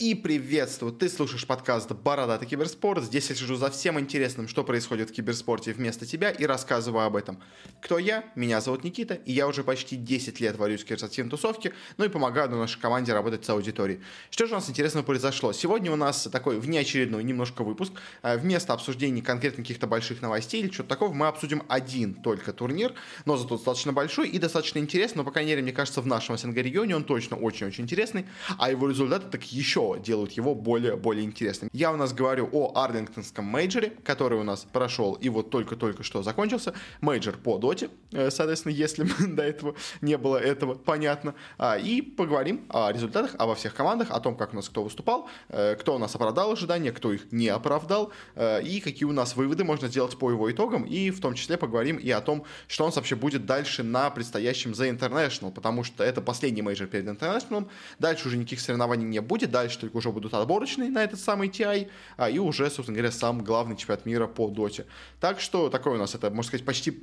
И приветствую! Ты слушаешь подкаст «Бородатый киберспорт». Здесь я сижу за всем интересным, что происходит в киберспорте вместо тебя и рассказываю об этом. Кто я? Меня зовут Никита, и я уже почти 10 лет варюсь в киберспортивной тусовке, ну и помогаю нашей команде работать с аудиторией. Что же у нас интересного произошло? Сегодня у нас такой внеочередной немножко выпуск. Э, вместо обсуждения конкретно каких-то больших новостей или что-то такого, мы обсудим один только турнир, но зато достаточно большой и достаточно интересный, но, по крайней мере, мне кажется, в нашем СНГ-регионе он точно очень-очень интересный, а его результаты так еще делают его более-более интересным. Я у нас говорю о Арлингтонском мейджоре, который у нас прошел и вот только-только что закончился. Мейджор по доте, э, соответственно, если до этого не было этого, понятно. А, и поговорим о результатах, обо всех командах, о том, как у нас кто выступал, э, кто у нас оправдал ожидания, кто их не оправдал, э, и какие у нас выводы можно сделать по его итогам, и в том числе поговорим и о том, что у нас вообще будет дальше на предстоящем The International, потому что это последний мейджор перед International, дальше уже никаких соревнований не будет, дальше только уже будут отборочные на этот самый TI, а, и уже, собственно говоря, сам главный чемпионат мира по доте. Так что такой у нас это, можно сказать, почти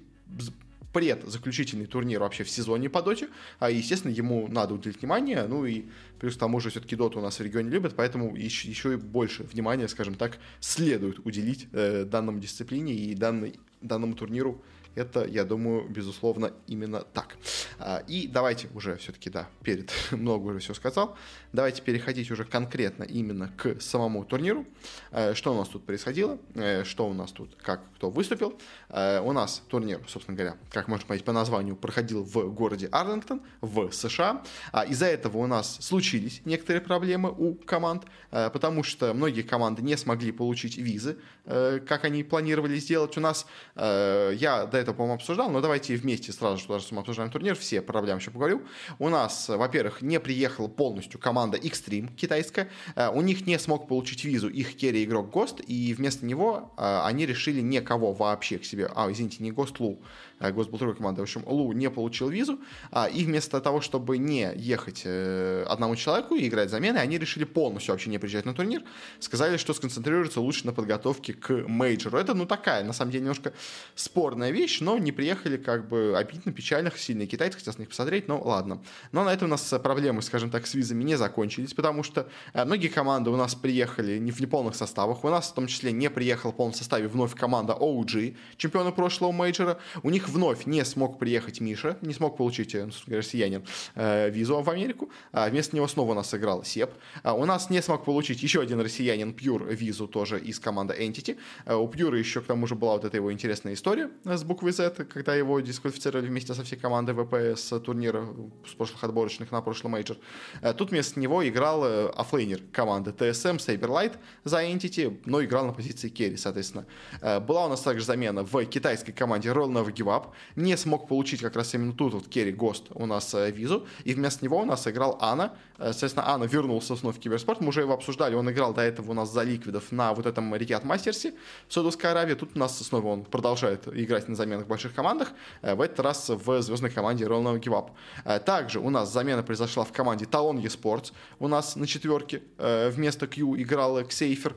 предзаключительный турнир вообще в сезоне по доте, а, естественно, ему надо уделить внимание, ну и плюс к тому же все-таки доту у нас в регионе любят, поэтому еще, еще и больше внимания, скажем так, следует уделить э, данному дисциплине и данной, данному турниру это, я думаю, безусловно, именно так. А, и давайте уже все-таки, да, перед много уже все сказал, давайте переходить уже конкретно именно к самому турниру. Э, что у нас тут происходило, э, что у нас тут, как кто выступил. Э, у нас турнир, собственно говоря, как можно понять по названию, проходил в городе Арлингтон в США. А из-за этого у нас случились некоторые проблемы у команд, потому что многие команды не смогли получить визы, как они планировали сделать. У нас, я до это, по-моему, обсуждал, но давайте вместе сразу же, что мы обсуждаем турнир, все проблемы еще поговорю. У нас, во-первых, не приехала полностью команда Extreme китайская, э, у них не смог получить визу их керри игрок Гост, и вместо него э, они решили никого вообще к себе, а, извините, не Гост Лу, Гост был другой командой, в общем, Лу не получил визу, а, и вместо того, чтобы не ехать э, одному человеку и играть замены, они решили полностью вообще не приезжать на турнир, сказали, что сконцентрируются лучше на подготовке к мейджору. Это, ну, такая, на самом деле, немножко спорная вещь, но не приехали как бы обидно, печально, сильные китайцы, хотел с них посмотреть, но ладно. Но на этом у нас проблемы, скажем так, с визами не закончились, потому что э, многие команды у нас приехали не в неполных составах, у нас в том числе не приехала в полном составе вновь команда OG, чемпионы прошлого мейджора, у них вновь не смог приехать Миша, не смог получить, э, ну, россиянин, э, визу в Америку, а вместо него снова у нас сыграл Ceb, а у нас не смог получить еще один россиянин Pure визу тоже из команды Entity, у Pure 'а еще к тому же была вот эта его интересная история с буквой Z, когда его дисквалифицировали вместе со всей командой VP с турнира с прошлых отборочных на прошлый мейджор. Э, тут вместо него играл э, оффлейнер команды TSM Saberlight за Entity, но играл на позиции керри, соответственно. Э, была у нас также замена в китайской команде Royal Never Give Up. Не смог получить как раз именно тут вот керри Ghost у нас визу, и вместо него у нас играл Ana. Соответственно, Ana вернулся снова в киберспорт. Мы уже его обсуждали, он играл до этого у нас за ликвидов на вот этом Riyadh Masters 'е в Саудовской Аравии. Тут у нас снова он продолжает играть на замену заменах в больших командах, э, в этот раз в звездной команде Roll No Give Up. Э, также у нас замена произошла в команде Talon eSports. У нас на четверке э, вместо Q играл Ксейфер,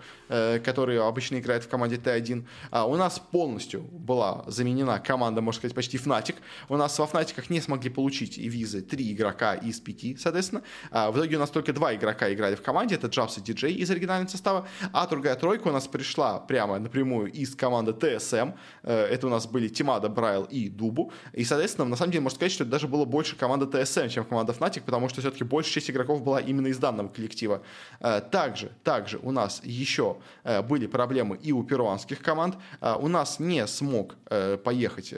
который обычно играет в команде Т1. А у нас полностью была заменена команда, можно сказать, почти Fnatic. У нас во Fnatic не смогли получить визы три игрока из пяти, соответственно. А в итоге у нас только два игрока играли в команде. Это Джабс и Диджей из оригинального состава. А другая тройка у нас пришла прямо напрямую из команды TSM. Это у нас были Тим Ямада, Брайл и Дубу. И, соответственно, на самом деле можно сказать, что это даже было больше команда TSM, чем команда Fnatic, потому что все-таки большая часть игроков была именно из данного коллектива. Э, также, также у нас еще э, были проблемы и у перуанских команд. Э, у нас не смог поехать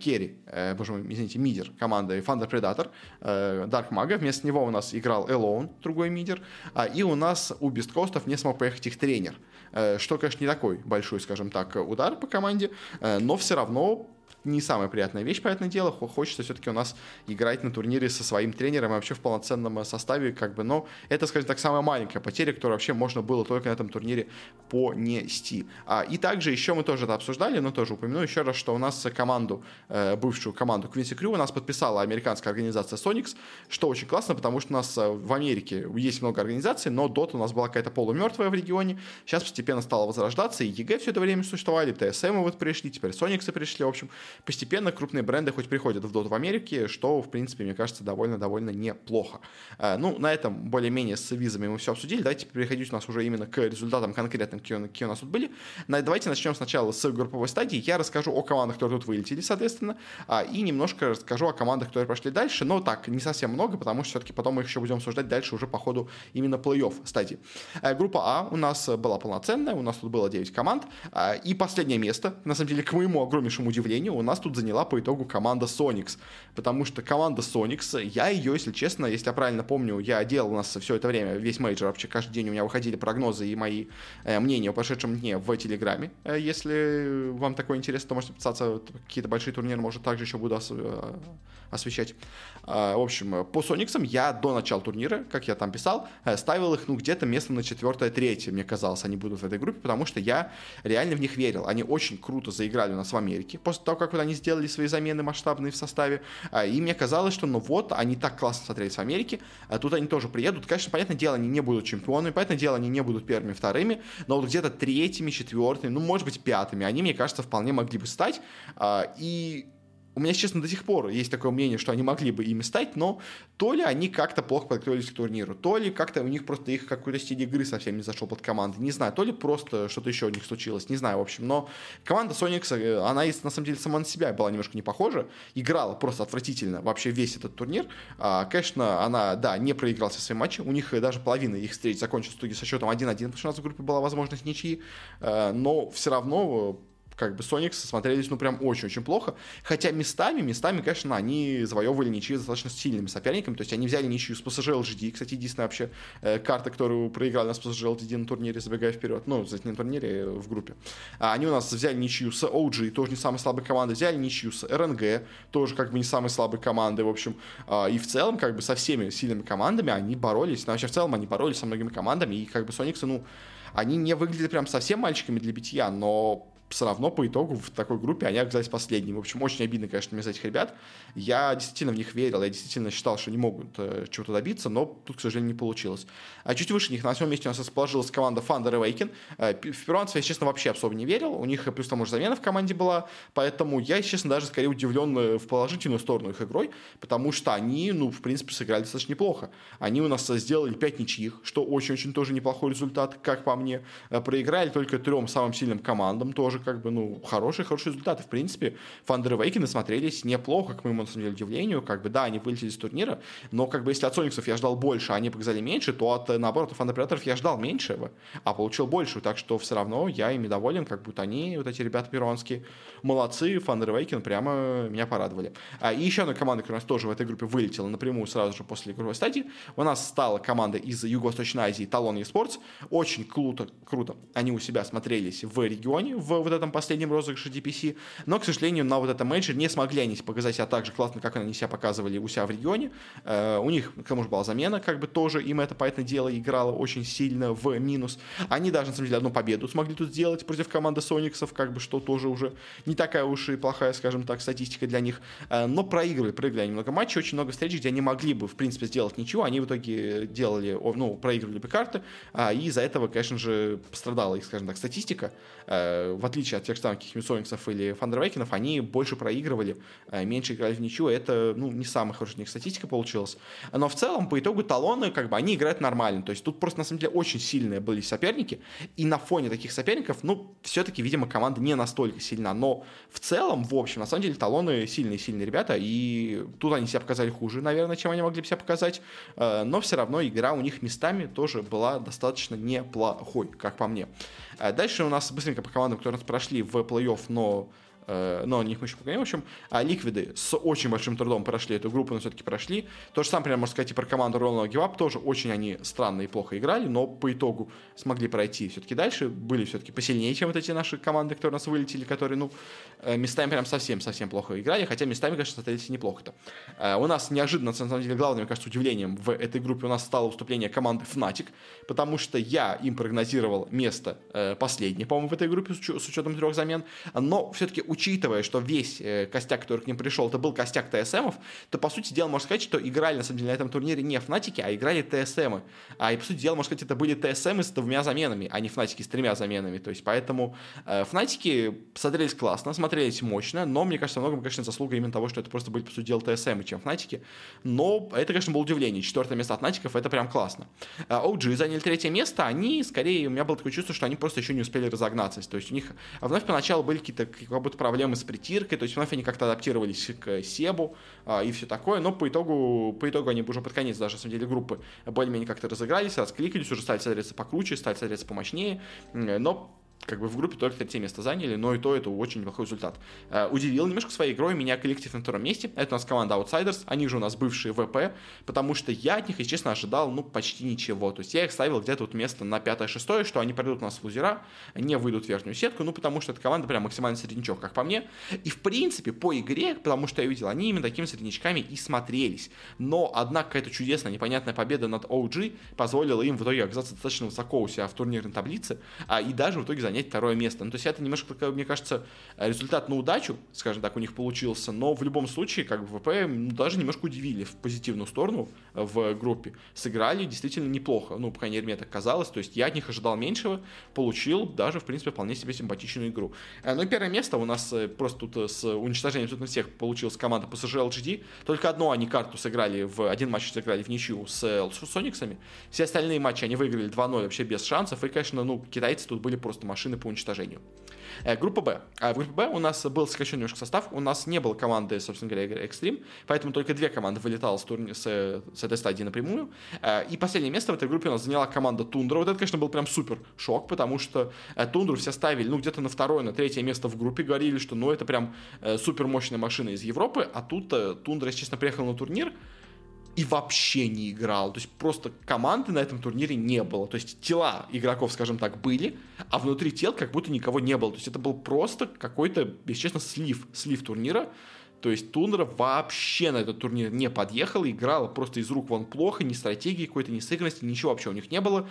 керри, боже мой, извините, мидер команды Thunder Predator, Dark Maga. Вместо него у нас играл Alone, другой мидер. А, и у нас у Бесткостов не смог поехать их тренер. Э, что, конечно, не такой большой, скажем так, удар по команде, э, но все равно не самая приятная вещь, понятное дело. Хочется все-таки у нас играть на турнире со своим тренером и вообще в полноценном составе, как бы, но это, скажем так, самая маленькая потеря, которую вообще можно было только на этом турнире понести. А, и также еще мы тоже это обсуждали, но тоже упомяну еще раз, что у нас команду, э, бывшую команду Quincy Crew у нас подписала американская организация Sonics, что очень классно, потому что у нас э, в Америке есть много организаций, но Dota у нас была какая-то полумертвая в регионе, сейчас постепенно стала возрождаться, и EG все это время существовали, TSM вот пришли, теперь Sonics пришли, в общем, постепенно крупные бренды хоть приходят в доту в Америке, что, в принципе, мне кажется, довольно-довольно неплохо. Э, ну, на этом более-менее с визами мы все обсудили. Давайте переходить у нас уже именно к результатам конкретным, какие, у нас тут были. Давайте начнем сначала с групповой стадии. Я расскажу о командах, которые тут вылетели, соответственно, а, и немножко расскажу о командах, которые прошли дальше, но так, не совсем много, потому что все-таки потом мы еще будем обсуждать дальше уже по ходу именно плей-офф стадии. Э, группа А у нас была полноценная, у нас тут было 9 команд, а, и последнее место, на самом деле, к моему огромнейшему удивлению, у нас тут заняла по итогу команда Sonics, потому что команда Sonics, я ее, если честно, если я правильно помню, я делал у нас все это время, весь мейджор, вообще каждый день у меня выходили прогнозы и мои э, мнения о прошедшем дне в Телеграме. Э, если вам такое интересно, то можете подписаться, какие-то большие турниры, может, также еще буду э, освещать. А, в общем, по Сониксам я до начала турнира, как я там писал, э, ставил их, ну, где-то место на четвертое, третье, мне казалось, они будут в этой группе, потому что я реально в них верил. Они очень круто заиграли у нас в Америке, после того, как вот они сделали свои замены масштабные в составе, а, и мне казалось, что, ну вот, они так классно смотрелись в Америке, а тут они тоже приедут. Конечно, понятное дело, они не будут чемпионами, понятное дело, они не будут первыми, вторыми, но вот где-то третьими, четвертыми, ну, может быть, пятыми, они, мне кажется, вполне могли бы стать, а, и у меня, честно, до сих пор есть такое мнение, что они могли бы ими стать, но то ли они как-то плохо подготовились к турниру, то ли как-то у них просто их какой-то стиль игры совсем не зашел под команды, не знаю, то ли просто что-то еще у них случилось, не знаю, в общем, но команда Sonics, э, она на самом деле сама на себя была немножко не похожа, играла просто отвратительно вообще весь этот турнир, а, конечно, она, да, не проиграла все свои матчи, у них даже половина их встреч закончилась в итоге со счетом 1-1, потому что у нас в группе была возможность ничьи, э, но все равно как бы Sonics смотрелись, ну, прям очень-очень плохо. Хотя местами, местами, конечно, они завоевывали ничьи достаточно сильными соперниками. То есть они взяли ничью с PSG LGD. Кстати, единственная вообще э, карта, которую проиграли нас PSG LGD на турнире, забегая вперед. Ну, не на турнире, э, в группе. А они у нас взяли ничью с OG, тоже не самой слабой командой. Взяли ничью с РНГ, тоже как бы не самой слабой командой, в общем. А, и в целом, как бы со всеми сильными командами они боролись. Но вообще в целом они боролись со многими командами. И как бы Сониксы, ну, они не выглядят прям совсем мальчиками для битья, но все равно по итогу в такой группе они оказались последними. В общем, очень обидно, конечно, мне за этих ребят. Я действительно в них верил, я действительно считал, что они могут э, чего-то добиться, но тут, к сожалению, не получилось. А чуть выше них на восьмом месте у нас расположилась команда Thunder Awaken. Э, в перуанцев я, честно, вообще особо не верил. У них плюс тому же замена в команде была, поэтому я, честно, даже скорее удивлен э, в положительную сторону их игрой, потому что они, ну, в принципе, сыграли достаточно неплохо. Они у нас сделали 5 ничьих, что очень-очень тоже неплохой результат, как по мне. Э, проиграли только трем самым сильным командам, тоже тоже как бы, ну, хорошие, хорошие результаты. В принципе, Фандер Вейкины смотрелись неплохо, к моему, на самом деле, удивлению. Как бы, да, они вылетели из турнира, но как бы если от Сониксов я ждал больше, а они показали меньше, то от, наоборот, от Thunder я ждал меньшего, а получил большую. Так что все равно я ими доволен, как будто они, вот эти ребята перуанские, молодцы. Thunder Awaken прямо меня порадовали. А, и еще одна команда, которая у нас тоже в этой группе вылетела напрямую сразу же после групповой стадии, у нас стала команда из Юго-Восточной Азии Talon Esports. Очень круто, круто они у себя смотрелись в регионе, в вот этом последнем розыгрыше DPC, но, к сожалению, на вот этом мейджоре не смогли они показать себя так же классно, как они себя показывали у себя в регионе. Э, у них, к тому же, была замена, как бы тоже им это, поэтому дело, играло очень сильно в минус. Они даже, на самом деле, одну победу смогли тут сделать против команды Сониксов, как бы, что тоже уже не такая уж и плохая, скажем так, статистика для них. Э, но проигрывали, проиграли много матчей, очень много встреч, где они могли бы, в принципе, сделать ничего, они в итоге делали, ну, проигрывали бы карты, а, и из-за этого, конечно же, пострадала их, скажем так, статистика, э, в отличие от тех же самых Мисониксов или Фандервейкинов, они больше проигрывали, э, меньше играли в ничью, это, ну, не самая хорошая у них статистика получилась. Но в целом, по итогу, талоны, как бы, они играют нормально, то есть тут просто, на самом деле, очень сильные были соперники, и на фоне таких соперников, ну, все-таки, видимо, команда не настолько сильна, но в целом, в общем, на самом деле, талоны сильные-сильные ребята, и тут они себя показали хуже, наверное, чем они могли бы себя показать, э, но все равно игра у них местами тоже была достаточно неплохой, как по мне. Э, дальше у нас быстренько по командам, которые нас прошли в плей-офф, но но о них мы еще поговорим. В общем, а ликвиды с очень большим трудом прошли эту группу, но все-таки прошли. То же самое, примерно, можно сказать и про команду Рональда Гивап. Тоже очень они странно и плохо играли, но по итогу смогли пройти все-таки дальше. Были все-таки посильнее, чем вот эти наши команды, которые у нас вылетели, которые, ну, э, местами прям совсем-совсем плохо играли, хотя местами, конечно, смотрелись неплохо-то. Э, у нас неожиданно, на самом деле, главным, мне кажется, удивлением в этой группе у нас стало выступление команды Fnatic, потому что я им прогнозировал место последнее, по-моему, в этой группе с учетом трех замен, но все-таки учитывая, что весь э, костяк, который к ним пришел, это был костяк ТСМов, то, по сути дела, можно сказать, что играли, на самом деле, на этом турнире не Фнатики, а играли ТСМы. А, и, по сути дела, можно сказать, это были ТСМы с двумя заменами, а не Фнатики с тремя заменами. То есть, поэтому э, Фнатики смотрелись классно, смотрелись мощно, но, мне кажется, многом, конечно, заслуга именно того, что это просто были, по сути дела, ТСМы, чем Фнатики. Но это, конечно, было удивление. Четвертое место от Фнатиков, это прям классно. OG заняли третье место, они, скорее, у меня было такое чувство, что они просто еще не успели разогнаться. То есть, у них вновь поначалу были какие-то как будто проблемы с притиркой, то есть вновь они как-то адаптировались к Себу а, и все такое, но по итогу, по итогу они уже под конец даже, на самом деле, группы более-менее как-то разыгрались, раскликались, уже стали смотреться покруче, стали смотреться помощнее, но как бы в группе только третье место заняли, но и то это очень неплохой результат. Э, удивил немножко своей игрой меня коллектив на втором месте. Это у нас команда Outsiders, они же у нас бывшие ВП, потому что я от них, если честно, ожидал, ну, почти ничего. То есть я их ставил где-то вот место на пятое-шестое, что они пройдут у нас в лузера, не выйдут в верхнюю сетку, ну, потому что эта команда прям максимально среднячок, как по мне. И, в принципе, по игре, потому что я видел, они именно такими среднячками и смотрелись. Но, однако, какая-то чудесная, непонятная победа над OG позволила им в итоге оказаться достаточно высоко у себя в турнирной таблице, а, и даже в итоге занять второе место. Ну, то есть это немножко, мне кажется, результат на удачу, скажем так, у них получился, но в любом случае, как бы ВП ну, даже немножко удивили в позитивную сторону э, в группе. Сыграли действительно неплохо, ну, по крайней мере, мне так казалось. То есть я от них ожидал меньшего, получил даже, в принципе, вполне себе симпатичную игру. Э, ну и первое место у нас э, просто тут с уничтожением тут на всех получилась команда PSG LGD. Только одну они карту сыграли в один матч сыграли в ничью с Сониксами. Все остальные матчи они выиграли 2-0 вообще без шансов. И, конечно, ну, китайцы тут были просто машины по уничтожению. Э, группа Б. А в группе Б у нас был сокращен немножко состав, у нас не было команды, собственно говоря, Extreme, поэтому только две команды вылетало с, турни... с, с этой стадии напрямую. Э, и последнее место в этой группе у нас заняла команда Тундра. Вот это, конечно, был прям супер шок, потому что э, Тундру все ставили, ну, где-то на второе, на третье место в группе, говорили, что, ну, это прям супер мощная машина из Европы, а тут Тундра, если честно, приехал на турнир, и вообще не играл. То есть просто команды на этом турнире не было. То есть тела игроков, скажем так, были, а внутри тел как будто никого не было. То есть это был просто какой-то, если честно, слив, слив турнира. То есть Тундра вообще на этот турнир не подъехал, играла просто из рук вон плохо, ни стратегии какой-то, ни сыгранности, ничего вообще у них не было.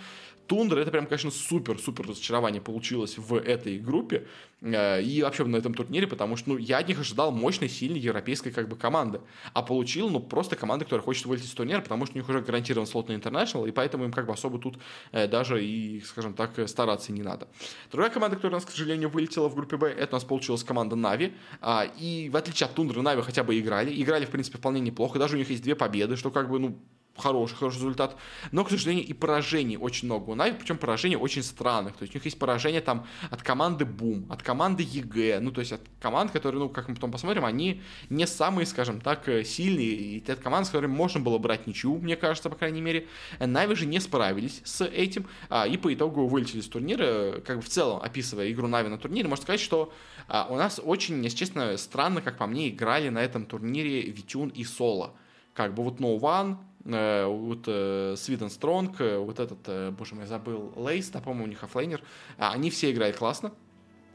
Тундра, это прям, конечно, супер-супер разочарование получилось в этой группе э, и вообще на этом турнире, потому что, ну, я от них ожидал мощной, сильной европейской как бы команды, а получил, ну, просто команда, которая хочет вылететь с турнира, потому что у них уже гарантирован слот на International, и поэтому им как бы особо тут э, даже и, скажем так, стараться не надо. Другая команда, которая у нас, к сожалению, вылетела в группе Б, это у нас получилась команда Нави, а, и в отличие от Тундры, Нави хотя бы играли, играли, в принципе, вполне неплохо, даже у них есть две победы, что как бы, ну, хороший, хороший результат. Но, к сожалению, и поражений очень много у Нави, причем поражения очень странных. То есть у них есть поражения там от команды Бум, от команды EG, ну, то есть от команд, которые, ну, как мы потом посмотрим, они не самые, скажем так, э, сильные. И это команды, с которыми можно было брать ничью, мне кажется, по крайней мере. Нави же не справились с этим, а, и по итогу вылетели с турнира. Как бы в целом, описывая игру Нави на турнире, можно сказать, что а, у нас очень, если честно, странно, как по мне, играли на этом турнире V-Tune и Соло. Как бы вот No One, вот э, SwedenStrong, э, вот этот, боже мой, забыл, Laise, да, по-моему, у них оффлейнер, а, они все играют классно,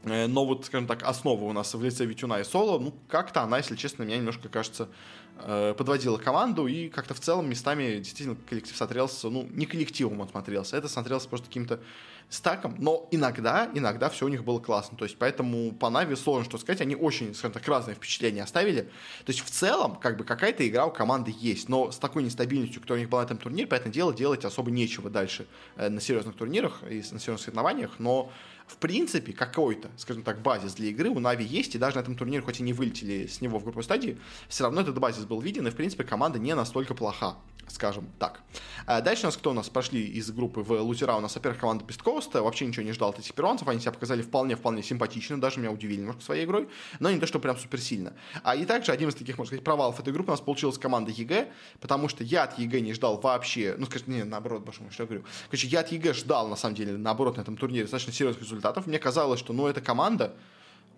но вот, скажем так, основа у нас в лице V-Tune 'а и Соло, ну, как-то она, если честно, меня немножко, кажется, подводила команду, и как-то в целом местами действительно коллектив смотрелся, ну, не коллективом он смотрелся, это смотрелся просто каким-то стаком, но иногда, иногда все у них было классно. То есть, поэтому по Нави сложно что сказать. Они очень, скажем так, разные впечатления оставили. То есть, в целом, как бы какая-то игра у команды есть, но с такой нестабильностью, которая у них была на этом турнире, по этому делу делать особо нечего дальше э, на серьезных турнирах и на серьезных соревнованиях, но в принципе, какой-то, скажем так, базис для игры у Нави есть, и даже на этом турнире, хоть и не вылетели с него в групповой стадии, все равно этот базис был виден, и, в принципе, команда не настолько плоха скажем так. А дальше у нас кто у нас прошли из группы в лузера? У нас, во-первых, команда Beast Coast. Вообще ничего не ждал от этих перуанцев. Они себя показали вполне-вполне симпатично. Даже меня удивили немножко своей игрой. Но не то, что прям супер сильно. А и также один из таких, можно сказать, провалов этой группы у нас получилась команда EG. Потому что я от EG не ждал вообще... Ну, скажем, не, наоборот, мой, что я говорю. Короче, я от EG ждал, на самом деле, наоборот, на этом турнире достаточно серьезных результатов. Мне казалось, что, ну, эта команда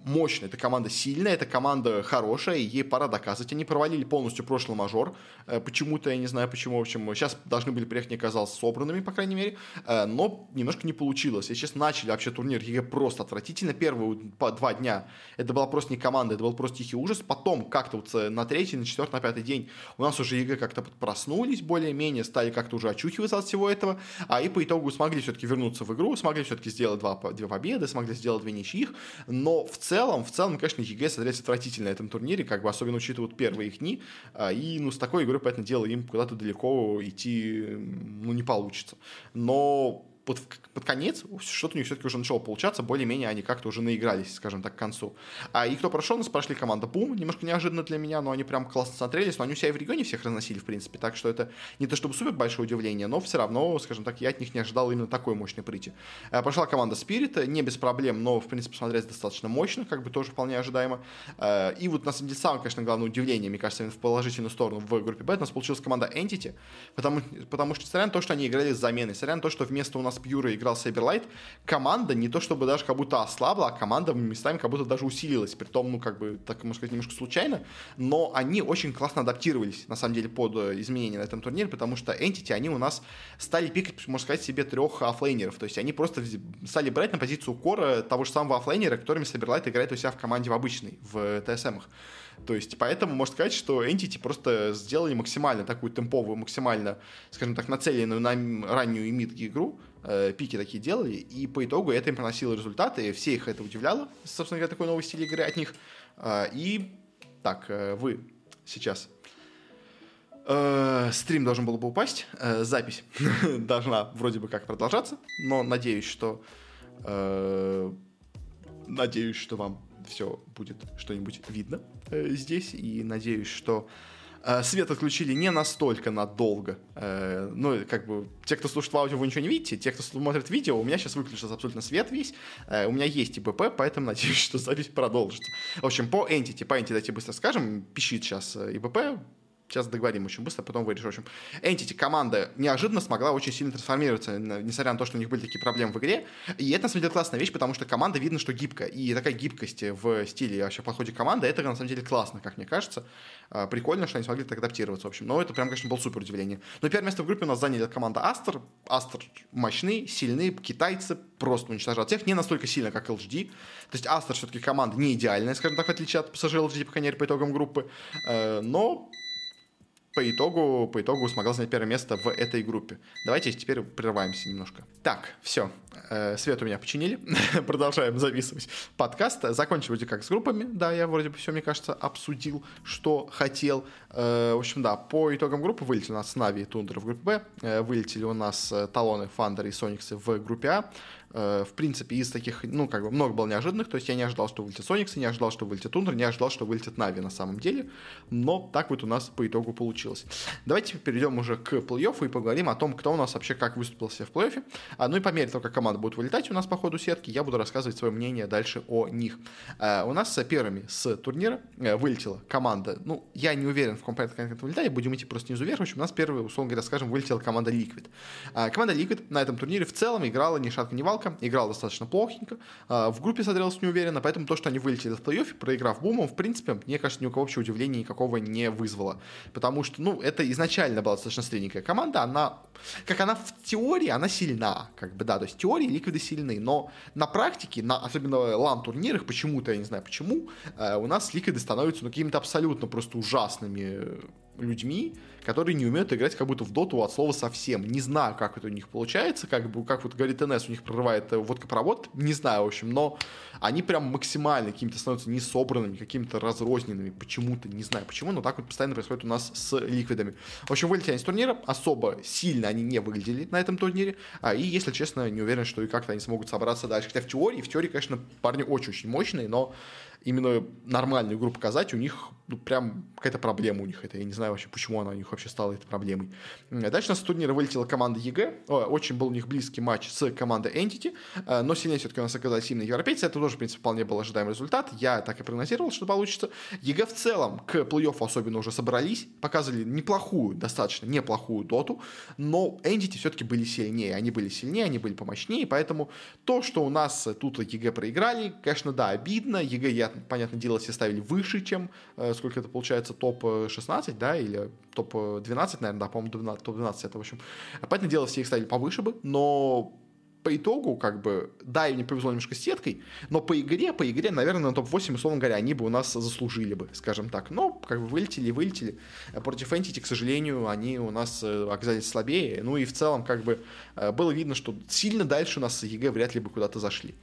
мощная, эта команда сильная, эта команда хорошая, и ей пора доказывать. Они провалили полностью прошлый мажор. Э, почему-то, я не знаю почему, в общем, сейчас должны были приехать, мне казалось, собранными, по крайней мере, э, но немножко не получилось. Сейчас начали вообще турнир EG просто отвратительно. Первые два дня это была просто не команда, это был просто тихий ужас. Потом как-то вот э, на третий, на четвертый, на пятый день у нас уже EG как-то проснулись более-менее, стали как-то уже очухиваться от всего этого, а и по итогу смогли все-таки вернуться в игру, смогли все-таки сделать два, две победы, смогли сделать две ничьих, но в целом целом, в целом, конечно, EG смотреть отвратительно на этом турнире, как бы особенно учитывая первые их дни, а, и, ну, с такой игрой, понятное дело, им куда-то далеко идти, ну, не получится. Но под, под конец что-то у них все-таки уже начало получаться, более-менее они как-то уже наигрались, скажем так, к концу. А и кто прошел, нас прошли команда Пум, немножко неожиданно для меня, но они прям классно смотрелись, но они у себя и в регионе всех разносили, в принципе, так что это не то чтобы супер большое удивление, но все равно, скажем так, я от них не ожидал именно такой мощной прыти. А, прошла команда Spirit, не без проблем, но, в принципе, смотреть достаточно мощно, как бы тоже вполне ожидаемо. А, и вот, на самом деле, самое, конечно, главное удивление, мне кажется, в положительную сторону в группе Б у нас получилась команда Entity, потому, потому что, несмотря на то, что они играли с заменой, несмотря на то, что вместо у нас Пьюра играл Silverlight, команда не то чтобы даже как будто ослабла, а команда местами как будто даже усилилась. При том, ну, как бы, так можно сказать, немножко случайно, но они очень классно адаптировались, на самом деле, под э, изменения на этом турнире, потому что Entity, они у нас стали пикать, можно сказать, себе трех оффлейнеров. То есть они просто стали брать на позицию кора того же самого оффлейнера, которыми Silverlight играет у себя в команде в обычной, в ТСМах. То есть, поэтому можно сказать, что Entity просто сделали максимально такую темповую, максимально, скажем так, нацеленную на раннюю и мид игру, э, пики такие делали, и по итогу это им приносило результаты, и все их это удивляло, собственно говоря, такой новый стиль игры от них. Э, и так, э, вы сейчас Э, стрим должен был бы упасть, э, запись должна вроде бы как продолжаться, но надеюсь, что э, надеюсь, что вам все будет что-нибудь видно э, здесь, и надеюсь, что свет отключили не настолько надолго. Э, ну, как бы, те, кто слушает аудио, вы ничего не видите. Те, кто смотрит видео, у меня сейчас выключился абсолютно свет весь. Э, у меня есть ИПП, поэтому надеюсь, что запись продолжится. В общем, по Entity, по Entity давайте быстро скажем. Пищит сейчас ИПП, Сейчас договорим очень быстро, потом вырежу. В общем, Entity команда неожиданно смогла очень сильно трансформироваться, несмотря на то, что у них были такие проблемы в игре. И это, на самом деле, классная вещь, потому что команда видно, что гибкая. И такая гибкость в стиле вообще подходе команды, это, на самом деле, классно, как мне кажется. А, прикольно, что они смогли так адаптироваться, в общем. Но это прям, конечно, было супер удивление. Но первое место в группе у нас заняли команда Астер. Астер мощны, сильны, китайцы просто уничтожают всех. Не настолько сильно, как LGD. То есть Астер все-таки команда не идеальная, скажем так, в отличие от PSG LGD, по крайней мере, по итогам группы. Э, но по итогу, по итогу смогла занять первое место в этой группе. Давайте теперь прерываемся немножко. Так, все. Э, свет у меня починили. Продолжаем записывать подкаст. Закончили вроде как с группами. Да, я вроде бы все, мне кажется, обсудил, что хотел. Э, в общем, да, по итогам группы вылетели у нас Na'Vi и Тундра в группе Б. Э, вылетели у нас Talon ы, Thunder и Soniqs ы в группе А. Э, в принципе, из таких, ну, как бы много было неожиданных, то есть я не ожидал, что вылетит Soniqs, не ожидал, что вылетит Тундра, не ожидал, что вылетит Na'Vi на самом деле, но так вот у нас по итогу получилось. Давайте перейдем уже к плей-оффу и поговорим о том, кто у нас вообще как выступил себе в плей-оффе. А, ну и по мере того, как команда будет вылетать у нас по ходу сетки, я буду рассказывать свое мнение дальше о них. А, у нас первыми с турнира э, вылетела команда, ну, я не уверен, в порядке это вылетает, будем идти просто снизу вверх, в общем, у нас первый, условно говоря, скажем, вылетела команда Liquid. А, команда Liquid на этом турнире в целом играла ни шатка, ни валка, играла достаточно достаточно плохенько. А, в группе смотрелось неуверенно, поэтому то, что они вылетели в плей-оффе, проиграв бумом, в принципе, мне кажется, ни у кого вообще удивления никакого не вызвало. Потому что, ну, это изначально была достаточно средненькая команда, она, как она в теории, она сильна, как бы, да, то есть в теории ликвиды сильны, но на практике, на, особенно лан-турнирах, почему-то, я не знаю почему, э, у нас ликвиды становятся ну, какими-то абсолютно просто ужасными людьми, которые не умеют играть как будто в доту от слова совсем. Не знаю, как это у них получается, как бы, как вот говорит НС, у них прорывает э, водкопровод, не знаю, в общем, но они прям максимально какими-то становятся несобранными, какими-то разрозненными, почему-то, не знаю почему, но так вот постоянно происходит у нас с ликвидами. В общем, вылетели они с турнира, особо сильно они не выглядели на этом турнире, а, и, если честно, не уверен, что и как-то они смогут собраться дальше. Хотя в теории, в теории, конечно, парни очень-очень мощные, но именно нормальную игру показать, у них ну, прям какая-то проблема у них это. Я не знаю вообще, почему она у них вообще стала этой проблемой. Дальше у нас с турнира вылетела команда EG. Очень был у них близкий матч с командой Entity, э, но сильнее все-таки у нас оказались именно европейцы. Это тоже, в принципе, вполне был ожидаемый результат. Я так и прогнозировал, что получится. EG в целом к плей-оффу особенно уже собрались, показывали неплохую, достаточно неплохую доту, но Entity все-таки были сильнее. Они были сильнее, они были помощнее, поэтому то, что у нас тут EG проиграли, конечно, да, обидно. EG, я понятное дело, все ставили выше, чем, э, сколько это получается, топ-16, да, или топ-12, наверное, да, по-моему, топ-12 это, в общем. Понятное дело, все их ставили повыше бы, но по итогу, как бы, да, им не повезло немножко с сеткой, но по игре, по игре, наверное, на топ-8, условно говоря, они бы у нас заслужили бы, скажем так. Но, как бы, вылетели, вылетели. Против Entity, к сожалению, они у нас э, оказались слабее. Ну и в целом, как бы, э, было видно, что сильно дальше у нас EG вряд ли бы куда-то зашли.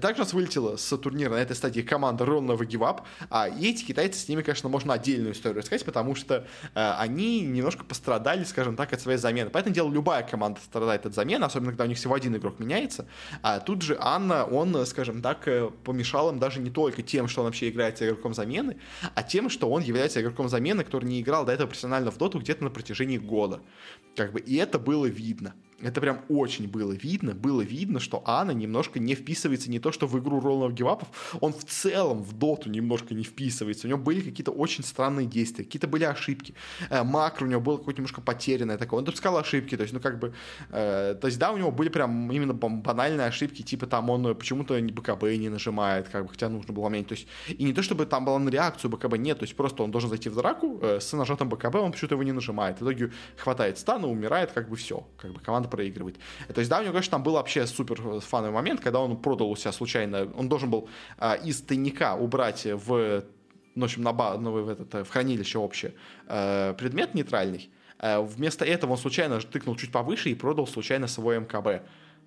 Также у нас вылетела с турнира на этой стадии команда Royal Never Give Up, а эти китайцы, с ними, конечно, можно отдельную историю рассказать, потому что э, они немножко пострадали, скажем так, от своей замены. Поэтому дело, любая команда страдает от замены, особенно когда у них всего один игрок меняется. А тут же Анна, он, скажем так, э, помешал им даже не только тем, что он вообще играет игроком замены, а тем, что он является игроком замены, который не играл до этого профессионально в доту где-то на протяжении года. Как бы, и это было видно. Это прям очень было видно. Было видно, что Анна немножко не вписывается не то, что в игру роллов гивапов, он в целом в доту немножко не вписывается. У него были какие-то очень странные действия, какие-то были ошибки. Э, макро у него было какое-то немножко потерянное такое. Он допускал ошибки, то есть, ну, как бы... Э, то есть, да, у него были прям именно банальные ошибки, типа там он почему-то БКБ не нажимает, как бы, хотя нужно было менять. То есть, и не то, чтобы там была на реакцию БКБ, нет, то есть, просто он должен зайти в драку э, с нажатым БКБ, он почему-то его не нажимает. В итоге хватает стана, умирает, как бы все. Как бы команда проигрывает. То есть, да, у него, конечно, там был вообще супер фановый момент, когда он продал у себя случайно, он должен был а, из тайника убрать в, ну, в общем, на, ба, ну, в, этот, в хранилище общее а, предмет нейтральный. А, вместо этого он случайно тыкнул чуть повыше и продал случайно свой МКБ.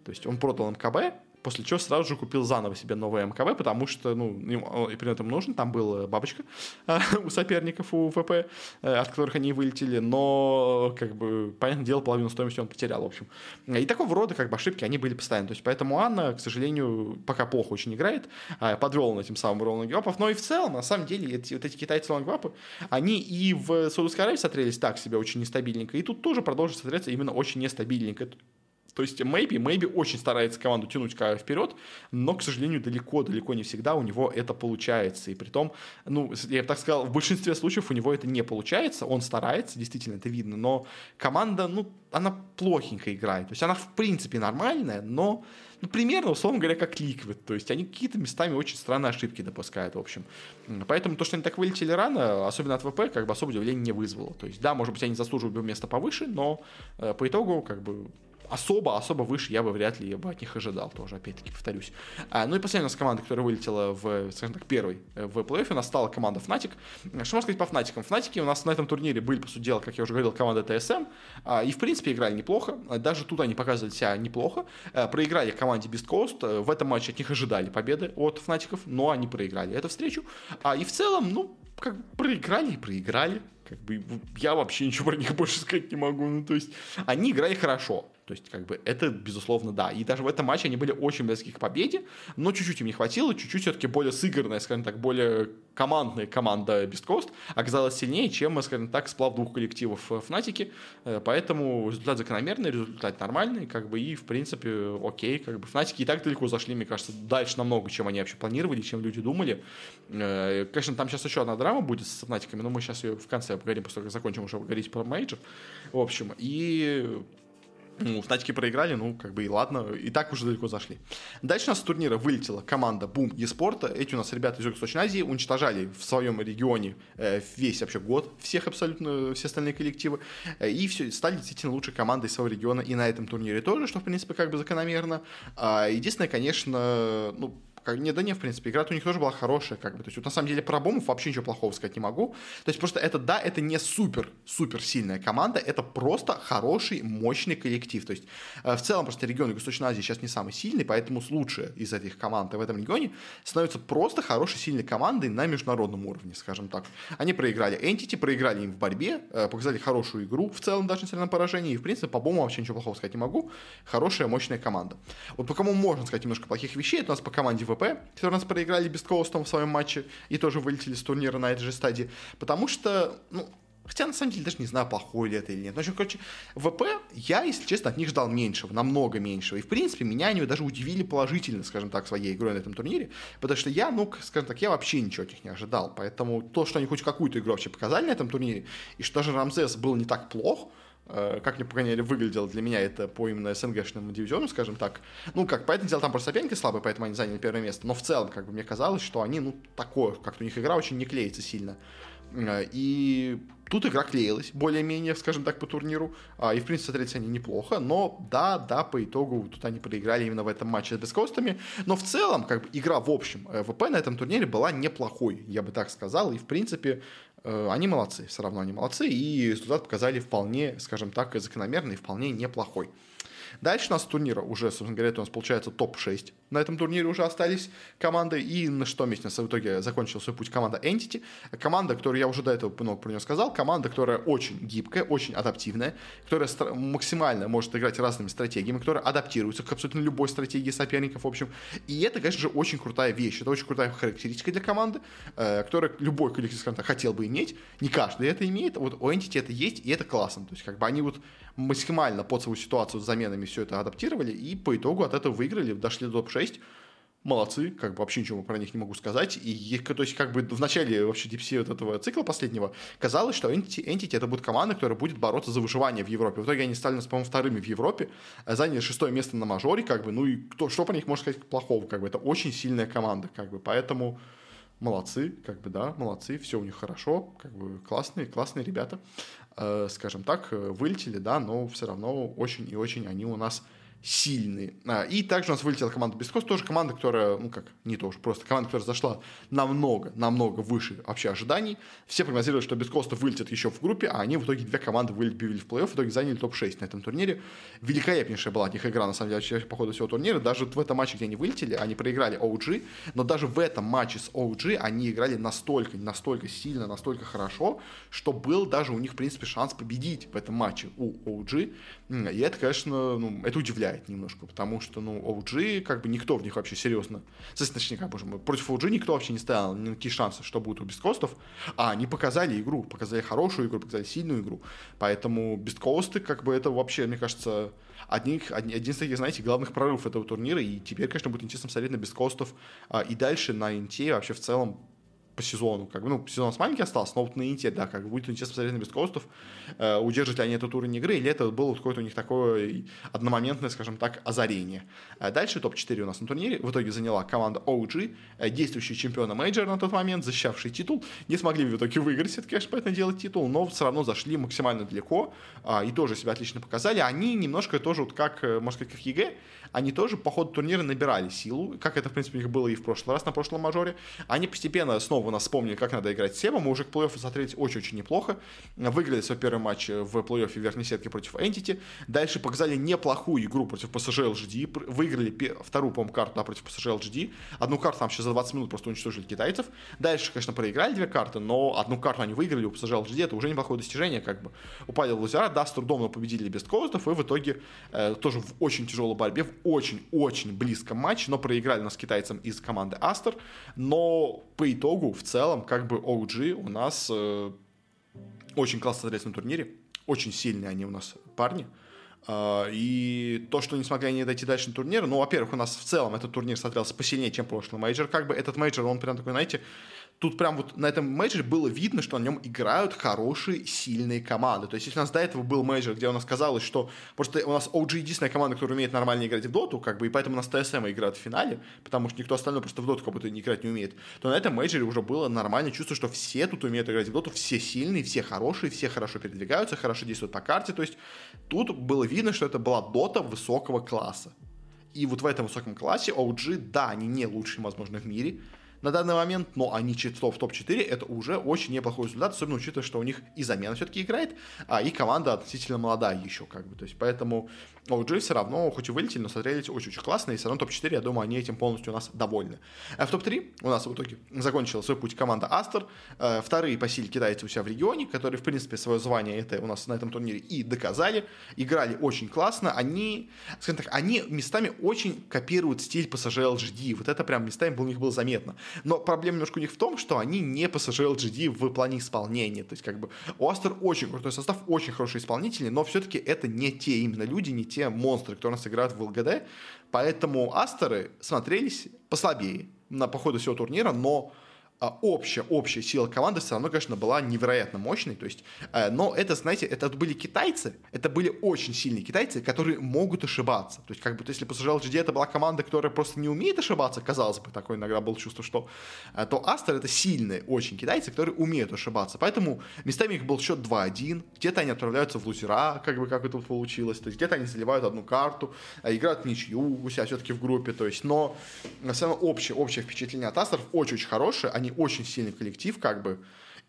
То есть он продал МКБ, после чего сразу же купил заново себе новое МКВ, потому что, ну, и при этом нужен, там была бабочка э, у соперников, у ВП, э, от которых они вылетели, но, как бы, понятное дело, половину стоимости он потерял, в общем. И такого рода, как бы, ошибки, они были постоянно. То есть, поэтому Анна, к сожалению, пока плохо очень играет, э, подвел он этим самым лонгвапов, но и в целом, на самом деле, эти, вот эти китайцы лонгвапы, они и в Саудовской Аравии смотрелись так себе очень нестабильненько, и тут тоже продолжат смотреться именно очень нестабильненько. То есть Maybe, Maybe очень старается команду тянуть вперед, но, к сожалению, далеко, далеко не всегда у него это получается. И при том, ну, я бы так сказал, в большинстве случаев у него это не получается. Он старается, действительно, это видно, но команда, ну, она плохенько играет. То есть она, в принципе, нормальная, но ну, примерно, условно говоря, как Liquid. То есть они какие-то местами очень странные ошибки допускают, в общем. Поэтому то, что они так вылетели рано, особенно от ВП, как бы особо удивления не вызвало. То есть, да, может быть, они заслуживают бы место повыше, но э, по итогу, как бы, особо, особо выше я бы вряд ли я бы от них ожидал тоже, опять-таки, повторюсь. А, ну и последняя у нас команда, которая вылетела в, скажем так, первый э, в плей-оффе, у нас стала команда Fnatic. Что можно сказать по Fnatic? Fnatic у нас на этом турнире были, по сути дела, как я уже говорил, команда TSM, а, и, в принципе, играли неплохо. Даже тут они показывали себя неплохо. А, проиграли команде Beast Coast. В этом матче от них ожидали победы от Fnatic, но они проиграли эту встречу. А, и в целом, ну, как проиграли и проиграли. Как бы я вообще ничего про них больше сказать не могу. Ну, то есть они играли хорошо. То есть, как бы, это, безусловно, да. И даже в этом матче они были очень близки к победе, но чуть-чуть им не хватило, чуть-чуть все-таки более сыгранная, скажем так, более командная команда Coast оказалась сильнее, чем, скажем так, сплав двух коллективов в Фнатике. Э, поэтому результат закономерный, результат нормальный, как бы, и, в принципе, окей. Как бы, Фнатики и так далеко зашли, мне кажется, дальше намного, чем они вообще планировали, чем люди думали. Э, конечно, там сейчас еще одна драма будет с Fnatic ами, но мы сейчас ее в конце поговорим, после того, как закончим уже говорить про мейджор. В общем, и ну, в тачке проиграли, ну, как бы и ладно, и так уже далеко зашли. Дальше у нас с турнира вылетела команда Boom eSport. Эти у нас ребята из Юго-Восточной Азии уничтожали в своем регионе э, весь вообще год всех абсолютно, все остальные коллективы. Э, и все, стали действительно лучшей командой своего региона и на этом турнире тоже, что, в принципе, как бы закономерно. А, единственное, конечно, ну, как, не, да не, в принципе, игра у них тоже была хорошая, как бы. То есть, вот на самом деле, про Бомов вообще ничего плохого сказать не могу. То есть, просто это, да, это не супер, супер сильная команда, это просто хороший, мощный коллектив. То есть, э, в целом, просто регион Юго-Восточной Азии сейчас не самый сильный, поэтому лучшая из этих команд в этом регионе становится просто хорошей, сильной командой на международном уровне, скажем так. Они проиграли Entity, проиграли им в борьбе, э, показали хорошую игру в целом, даже несмотря на поражение, и, в принципе, по Бому вообще ничего плохого сказать не могу. Хорошая, мощная команда. Вот по кому можно сказать немножко плохих вещей, это у нас по команде ВП, которые у нас проиграли без Коустом в своем матче и тоже вылетели с турнира на этой же стадии. Потому что, ну, Хотя, на самом деле, даже не знаю, плохой ли это или нет. Но, в общем, короче, ВП, я, если честно, от них ждал меньшего, намного меньшего. И, в принципе, меня они даже удивили положительно, скажем так, своей игрой на этом турнире. Потому что я, ну, скажем так, я вообще ничего от них не ожидал. Поэтому то, что они хоть какую-то игру вообще показали на этом турнире, и что даже Рамзес был не так плох, как мне, по крайней мере, выглядело для меня это по именно СНГшному дивизиону, скажем так. Ну, как, поэтому дело, там просто соперники слабые, поэтому они заняли первое место. Но в целом, как бы, мне казалось, что они, ну, такое, как-то у них игра очень не клеится сильно. Э, и тут игра клеилась более-менее, скажем так, по турниру. А, и, в принципе, смотрелись они неплохо. Но, да, да, по итогу тут они проиграли именно в этом матче с бескостами. Но в целом, как бы, игра в общем, э, ВП на этом турнире была неплохой, я бы так сказал. И, в принципе, э, они молодцы, все равно они молодцы. И результат показали вполне, скажем так, закономерный, вполне неплохой. Дальше у нас турнира уже, собственно говоря, это у нас получается топ-6. На этом турнире уже остались команды. И на шестом месте в итоге закончил свой путь команда Entity. Команда, которую я уже до этого много про нее сказал. Команда, которая очень гибкая, очень адаптивная, которая максимально может играть разными стратегиями, которая адаптируется к абсолютно любой стратегии соперников, в общем. И это, конечно же, очень крутая вещь. Это очень крутая характеристика для команды, э, которая любой коллектив, скажем так, хотел бы иметь. Не каждый это имеет. Вот у Entity это есть, и это классно. То есть, как бы они вот максимально под свою ситуацию с заменами все это адаптировали, и по итогу от этого выиграли, дошли до топ-6. Молодцы, как бы вообще ничего про них не могу сказать. И, то есть, как бы в начале вообще DPC вот этого цикла последнего казалось, что Entity, Entity это будет команда, которая будет бороться за выживание в Европе. В итоге они стали, по-моему, вторыми в Европе, заняли шестое место на мажоре, как бы, ну и кто, что про них можно сказать плохого, как бы, это очень сильная команда, как бы, поэтому молодцы, как бы, да, молодцы, все у них хорошо, как бы, классные, классные ребята. Э, скажем так, э, вылетели, да, но все равно очень и очень они у нас сильные. А, и также у нас вылетела команда Бескос, тоже команда, которая, ну как, не то уж просто команда, которая зашла намного, намного выше вообще ожиданий. Все прогнозировали, что Бескоста вылетят еще в группе, а они в итоге две команды вылетели в плей-офф, в итоге заняли топ-6 на этом турнире. Великолепнейшая была от них игра, на самом деле, вообще, по ходу всего турнира. Даже в этом матче, где они вылетели, они проиграли OG, но даже в этом матче с OG они играли настолько, настолько сильно, настолько хорошо, что был даже у них, в принципе, шанс победить в этом матче у OG. И это, конечно, ну, это удивляет немножко, потому что, ну, OG, как бы никто в них вообще серьезно, точнее, как бы, против OG никто вообще не ставил никакие шансы, что будет у бесткостов, а они показали игру, показали хорошую игру, показали сильную игру, поэтому бесткосты, как бы, это вообще, мне кажется, одних, один из таких, знаете, главных прорывов этого турнира, и теперь, конечно, будет интересно смотреть на бесткостов, а, и дальше на Инте вообще в целом по сезону. Как бы, ну, сезон с маленький остался, но вот на Инте, да, как бы будет интересно посмотреть на beastcoast ов, э, удержат ли они этот уровень игры, или это было какое-то у них такое одномоментное, скажем так, озарение. Э, дальше топ-4 у нас на турнире. В итоге заняла команда OG, э, действующий чемпиона мейджора на тот момент, защищавший титул. Не смогли в итоге выиграть, это, конечно, поэтому делать титул, но все равно зашли максимально далеко э, и тоже себя отлично показали. Они немножко тоже, вот как, э, можно сказать, как EG, они тоже по ходу турнира набирали силу, как это, в принципе, у них было и в прошлый раз на прошлом мажоре. Они постепенно снова у нас вспомнили, как надо играть Себа. Мы уже к плей-оффу смотрелись очень-очень неплохо. Выиграли свой первый матч в плей-оффе верхней сетки против Entity. Дальше показали неплохую игру против PSG LGD. Выиграли вторую, по-моему, карту да, против PSG LGD. Одну карту там сейчас за 20 минут просто уничтожили китайцев. Дальше, конечно, проиграли две карты, но одну карту они выиграли у PSG LGD. Это уже неплохое достижение, как бы. Упали в лузера, да, с трудом, но победили beastcoast ов. И в итоге э, тоже в очень тяжелой борьбе, в очень-очень близком матче, но проиграли нас китайцам из команды Aster. Но по итогу, в целом, как бы OG у нас э, очень классно смотрелись на турнире. Очень сильные они у нас парни. Э, и то, что не смогли они дойти дальше на турнир, ну, во-первых, у нас в целом этот турнир смотрелся посильнее, чем прошлый мейджор. Как бы этот мейджор, он прям такой, знаете, тут прям вот на этом мейджоре было видно, что на нем играют хорошие, сильные команды. То есть, если у нас до этого был мейджор, где у нас казалось, что просто у нас OG единственная команда, которая умеет нормально играть в доту, как бы, и поэтому у нас TSM играют в финале, потому что никто остальной просто в доту как будто не играть не умеет, то на этом мейджоре уже было нормально чувство, что все тут умеют играть в доту, все сильные, все хорошие, все хорошо передвигаются, хорошо действуют по карте. То есть, тут было видно, что это была дота высокого класса. И вот в этом высоком классе OG, да, они не лучшие, возможно, в мире, на данный момент, но они в топ-4, это уже очень неплохой результат, особенно учитывая, что у них и замена все-таки играет, а и команда относительно молодая еще, как бы, то есть, поэтому OG все равно, хоть и вылетели, но смотрелись очень-очень классно, и все равно топ-4, я думаю, они этим полностью у нас довольны. А в топ-3 у нас в итоге закончила свой путь команда Астер, э, вторые по силе китайцы у себя в регионе, которые, в принципе, свое звание это у нас на этом турнире и доказали, играли очень классно, они, скажем так, они местами очень копируют стиль PSG LGD, вот это прям местами у них было заметно. Но проблема немножко у них в том, что они не PSG LGD в плане исполнения, то есть как бы у Астер очень крутой состав, очень хорошие исполнители, но все-таки это не те именно люди, не те монстры, которые у нас играют в ЛГД, поэтому Астеры смотрелись послабее на по ходу всего турнира, но а, общая, общая сила команды все равно, конечно, была невероятно мощной. То есть, э, но это, знаете, это были китайцы, это были очень сильные китайцы, которые могут ошибаться. То есть, как бы, если PSG LGD это была команда, которая просто не умеет ошибаться, казалось бы, такое иногда было чувство, что э, то Астер это сильные очень китайцы, которые умеют ошибаться. Поэтому местами их был счет 2-1, где-то они отправляются в лузера, как бы, как это получилось, то есть где-то они заливают одну карту, а играют в ничью у себя все-таки в группе, то есть, но все равно общее, общее впечатление от Астеров очень-очень хорошее, очень сильный коллектив, как бы.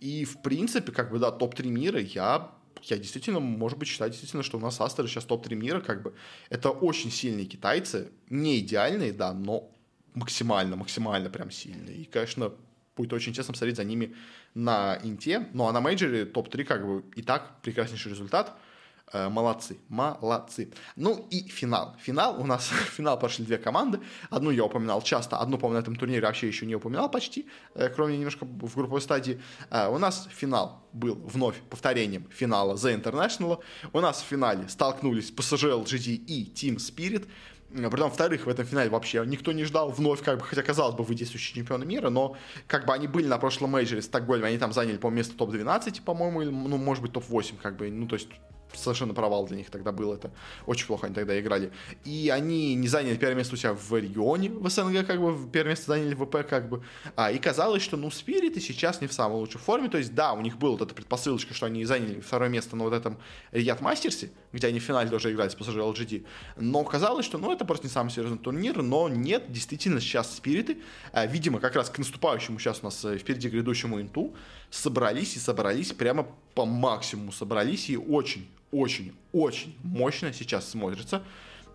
И, в принципе, как бы, да, топ-3 мира я я действительно, может быть, считаю действительно, что у нас Астеры сейчас топ-3 мира, как бы. Это очень сильные китайцы, не идеальные, да, но максимально, максимально прям сильные. И, конечно, будет очень интересно посмотреть за ними на Инте. Ну, а на мейджоре топ-3, как бы, и так прекраснейший результат – молодцы, молодцы. Ну и финал. Финал у нас, финал прошли две команды. Одну я упоминал часто, одну, по-моему, на этом турнире вообще еще не упоминал почти, э, кроме немножко в групповой стадии. Э, у нас финал был вновь повторением финала The International. У нас в финале столкнулись PSG, LGD и Team Spirit. Притом вторых в этом финале вообще никто не ждал. Вновь, как бы, хотя казалось бы, вы действующие чемпионы мира, но как бы они были на прошлом мейджоре в Стокгольме, они там заняли, по место топ-12, по-моему, или, ну, может быть, топ-8, как бы, ну, то есть совершенно провал для них тогда был это. Очень плохо они тогда играли. И они не заняли первое место у себя в регионе, в СНГ, как бы, первое место заняли в ВП, как бы. А, и казалось, что, ну, Спириты сейчас не в самой лучшей форме. То есть, да, у них была вот эта предпосылочка, что они заняли второе место на вот этом Рият Мастерсе, где они в финале тоже играли с PSG LGD. Но казалось, что, ну, это просто не самый серьезный турнир. Но нет, действительно, сейчас Спириты, а, видимо, как раз к наступающему сейчас у нас э, впереди грядущему инту, собрались и собрались прямо по максимуму собрались и очень очень-очень мощно сейчас смотрится.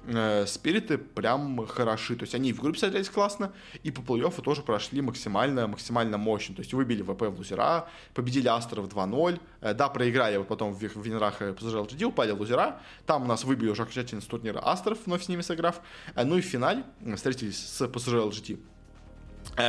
Э, спириты прям хороши. То есть они в группе смотрелись классно, и по плей-оффу тоже прошли максимально, максимально мощно. То есть выбили ВП в лузера, победили Астров 2-0. Э, да, проиграли вот потом в, в винерах PSG LGD, упали лузера. Там у нас выбили уже окончательно с турнира Астров, вновь с ними сыграв. Э, ну и в финале встретились с PSG LGD Э,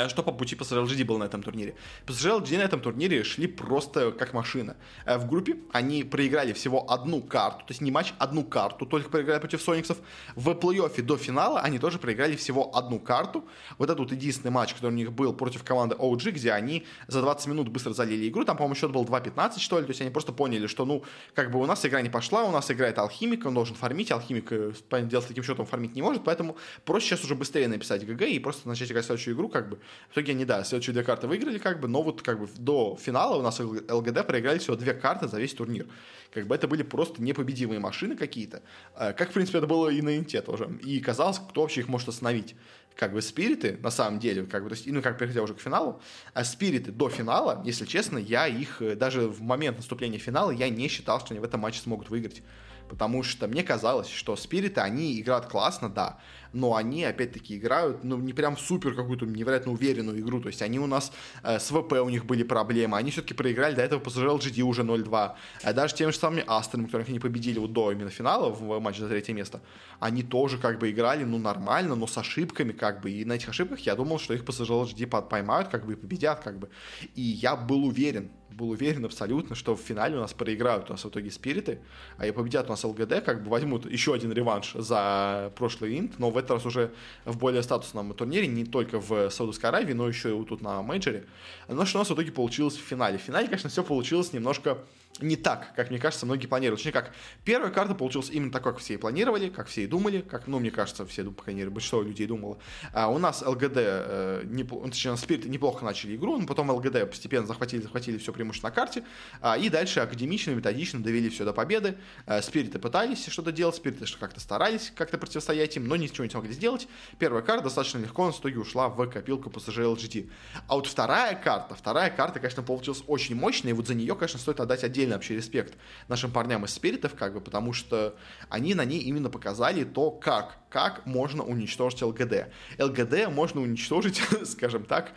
что по пути PSG LGD был на этом турнире? PSG LGD на этом турнире шли просто как машина. Э, в группе они проиграли всего одну карту, то есть не матч, одну карту, только проиграли против Сониксов. В плей-оффе до финала они тоже проиграли всего одну карту. Вот этот вот единственный матч, который у них был против команды OG, где они за 20 минут быстро залили игру. Там, по-моему, счет был 2-15, что ли. То есть они просто поняли, что, ну, как бы у нас игра не пошла, у нас играет Алхимик, он должен фармить. Алхимик, э, понятное с таким счетом фармить не может, поэтому проще сейчас уже быстрее написать ГГ и просто начать играть следующую игру, как бы в итоге они, да, следующие две карты выиграли, как бы, но вот как бы до финала у нас ЛГД проиграли всего две карты за весь турнир. Как бы это были просто непобедимые машины какие-то. А, как, в принципе, это было и на Инте тоже. И казалось, кто вообще их может остановить как бы спириты, на самом деле, как бы, то есть, ну, как переходя уже к финалу, а спириты до финала, если честно, я их э, даже в момент наступления финала я не считал, что они в этом матче смогут выиграть. Потому что мне казалось, что спириты, они играют классно, да, но они, опять-таки, играют, ну, не прям супер какую-то невероятно уверенную игру, то есть они у нас э, с ВП у них были проблемы, они все-таки проиграли до этого PSG LGD уже 0-2, а даже теми же самыми Астрами, которых они победили вот до именно финала в матче за третье место, они тоже как бы играли, ну, нормально, но с ошибками, как бы, и на этих ошибках я думал, что их PSG LGD поймают, как бы, и победят, как бы, и я был уверен, был уверен абсолютно, что в финале у нас проиграют у нас в итоге спириты, а и победят у нас ЛГД, как бы возьмут еще один реванш за прошлый инт, но в этот раз уже в более статусном турнире, не только в Саудовской Аравии, но еще и вот тут на мейджоре. Но что у нас в итоге получилось в финале? В финале, конечно, все получилось немножко не так, как мне кажется, многие планировали. Точнее, как первая карта получилась именно так, как все и планировали, как все и думали, как, ну, мне кажется, все, по крайней мере, большинство людей думало. А у нас ЛГД, э, не, точнее, Спирит неплохо начали игру, но потом ЛГД постепенно захватили, захватили все преимущество на карте, а, и дальше академично, методично довели все до победы. А, Спириты пытались что-то делать, Спириты как-то старались как-то противостоять им, но ничего не смогли сделать. Первая карта достаточно легко, на итоге ушла в копилку PSG LGD. А вот вторая карта, вторая карта, конечно, получилась очень мощная, и вот за нее, конечно, стоит отдать отдельно отдельный вообще респект нашим парням из спиритов, как бы, потому что они на ней именно показали то, как, как можно уничтожить ЛГД. ЛГД можно уничтожить, скажем так,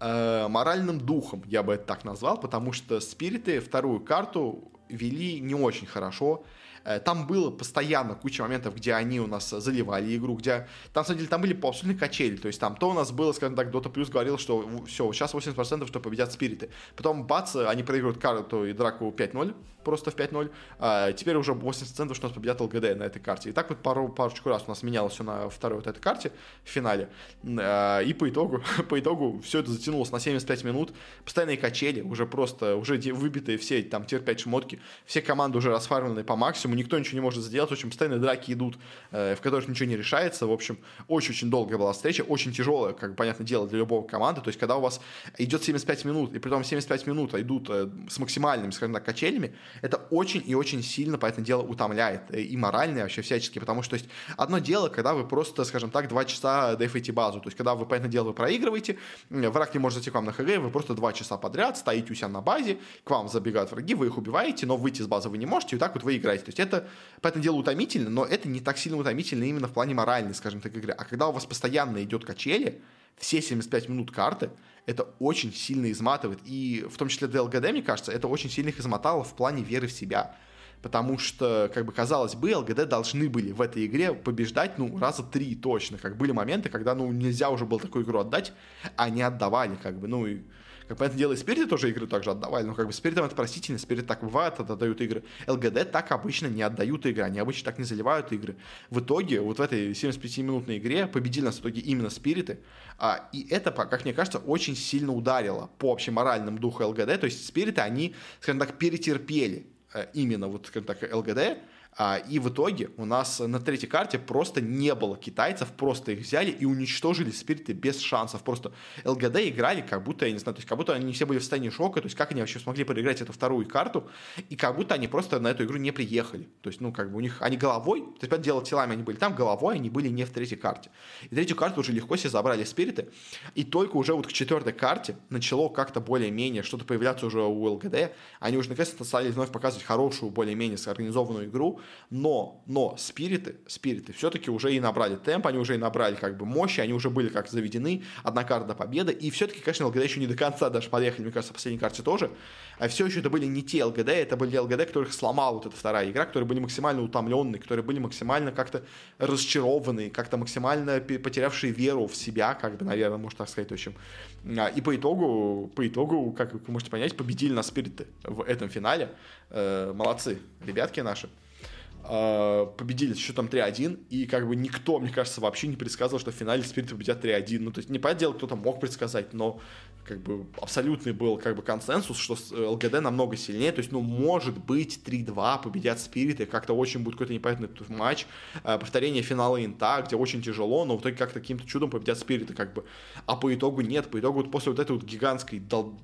э, моральным духом, я бы это так назвал, потому что спириты вторую карту вели не очень хорошо, там было постоянно куча моментов, где они у нас заливали игру, где, там, на самом деле, там были абсолютно качели, то есть там то у нас было, скажем так, Dota Plus говорил, что все, сейчас 80% что победят спириты. Потом, бац, они проигрывают карту и драку 5-0, просто в 5-0. А теперь уже 80% что у нас победят ЛГД на этой карте. И так вот пару, парочку раз у нас менялось все на второй вот этой карте в финале. А, и по итогу, по итогу все это затянулось на 75 минут. Постоянные качели, уже просто, уже выбитые все там тир 5 шмотки. Все команды уже расфармлены по максимуму, никто ничего не может сделать. В общем, постоянные драки идут, э, в которых ничего не решается. В общем, очень-очень долгая была встреча, очень тяжелая, как понятное дело, для любого команды. То есть, когда у вас идет 75 минут, и при том 75 минут идут э, с максимальными, скажем так, качелями, это очень и очень сильно, поэтому дело, утомляет э, и морально, и вообще всячески, потому что, то есть, одно дело, когда вы просто, скажем так, два часа дефаете базу, то есть, когда вы, понятное дело, вы проигрываете, враг не может зайти к вам на ХГ, вы просто два часа подряд стоите у себя на базе, к вам забегают враги, вы их убиваете, но выйти с базы вы не можете, и так вот вы играете. То есть, это, поэтому дело, утомительно, но это не так сильно утомительно именно в плане моральной, скажем так, игры. А когда у вас постоянно идет качели, все 75 минут карты, это очень сильно изматывает. И в том числе ДЛГД, мне кажется, это очень сильно их измотало в плане веры в себя. Потому что, как бы казалось бы, ЛГД должны были в этой игре побеждать, ну, раза три точно. Как были моменты, когда, ну, нельзя уже было такую игру отдать, а они отдавали, как бы, ну, и как понятное дело, и Спириты тоже игры также отдавали, но как бы Спиритам это простительно, Спирит так бывает, отдают игры. ЛГД так обычно не отдают игры, они обычно так не заливают игры. В итоге, вот в этой 75-минутной игре победили нас в итоге именно Спириты, а, и это, как мне кажется, очень сильно ударило по общеморальному духу ЛГД, то есть Спириты, они, скажем так, перетерпели э, именно вот, скажем так, ЛГД, и в итоге у нас на третьей карте просто не было китайцев, просто их взяли и уничтожили спириты без шансов. Просто ЛГД играли как будто, я не знаю, то есть как будто они все были в состоянии шока, то есть как они вообще смогли проиграть эту вторую карту, и как будто они просто на эту игру не приехали. То есть, ну, как бы у них, они головой, то есть, понятное дело, телами они были там, головой они были не в третьей карте. И третью карту уже легко себе забрали спириты, и только уже вот к четвертой карте начало как-то более-менее что-то появляться уже у ЛГД, они уже наконец-то стали вновь показывать хорошую, более-менее организованную игру, но, но спириты, спириты все-таки уже и набрали темп, они уже и набрали как бы мощи, они уже были как заведены, одна карта победы, и все-таки, конечно, ЛГД еще не до конца даже подъехали, мне кажется, в последней карте тоже, а все еще это были не те ЛГД, это были ЛГД, которых сломала вот эта вторая игра, которые были максимально утомленные, которые были максимально как-то разочарованные, как-то максимально потерявшие веру в себя, как бы, наверное, можно так сказать, в общем. А, и по итогу, по итогу, как вы можете понять, победили на спириты в этом финале. Э, молодцы, ребятки наши. А, победили с счетом 3-1, и как бы никто, мне кажется, вообще не предсказывал, что в финале Спирит победят 3-1. Ну, то есть, не понятное дело, кто-то мог предсказать, но как бы абсолютный был как бы консенсус, что ЛГД намного сильнее, то есть, ну, может быть, 3-2 победят Спириты, как-то очень будет какой-то непонятный матч, а, повторение финала Инта, где очень тяжело, но в итоге как-то каким-то чудом победят Спириты, как бы, а по итогу нет, по итогу вот после вот этой вот гигантской, дол...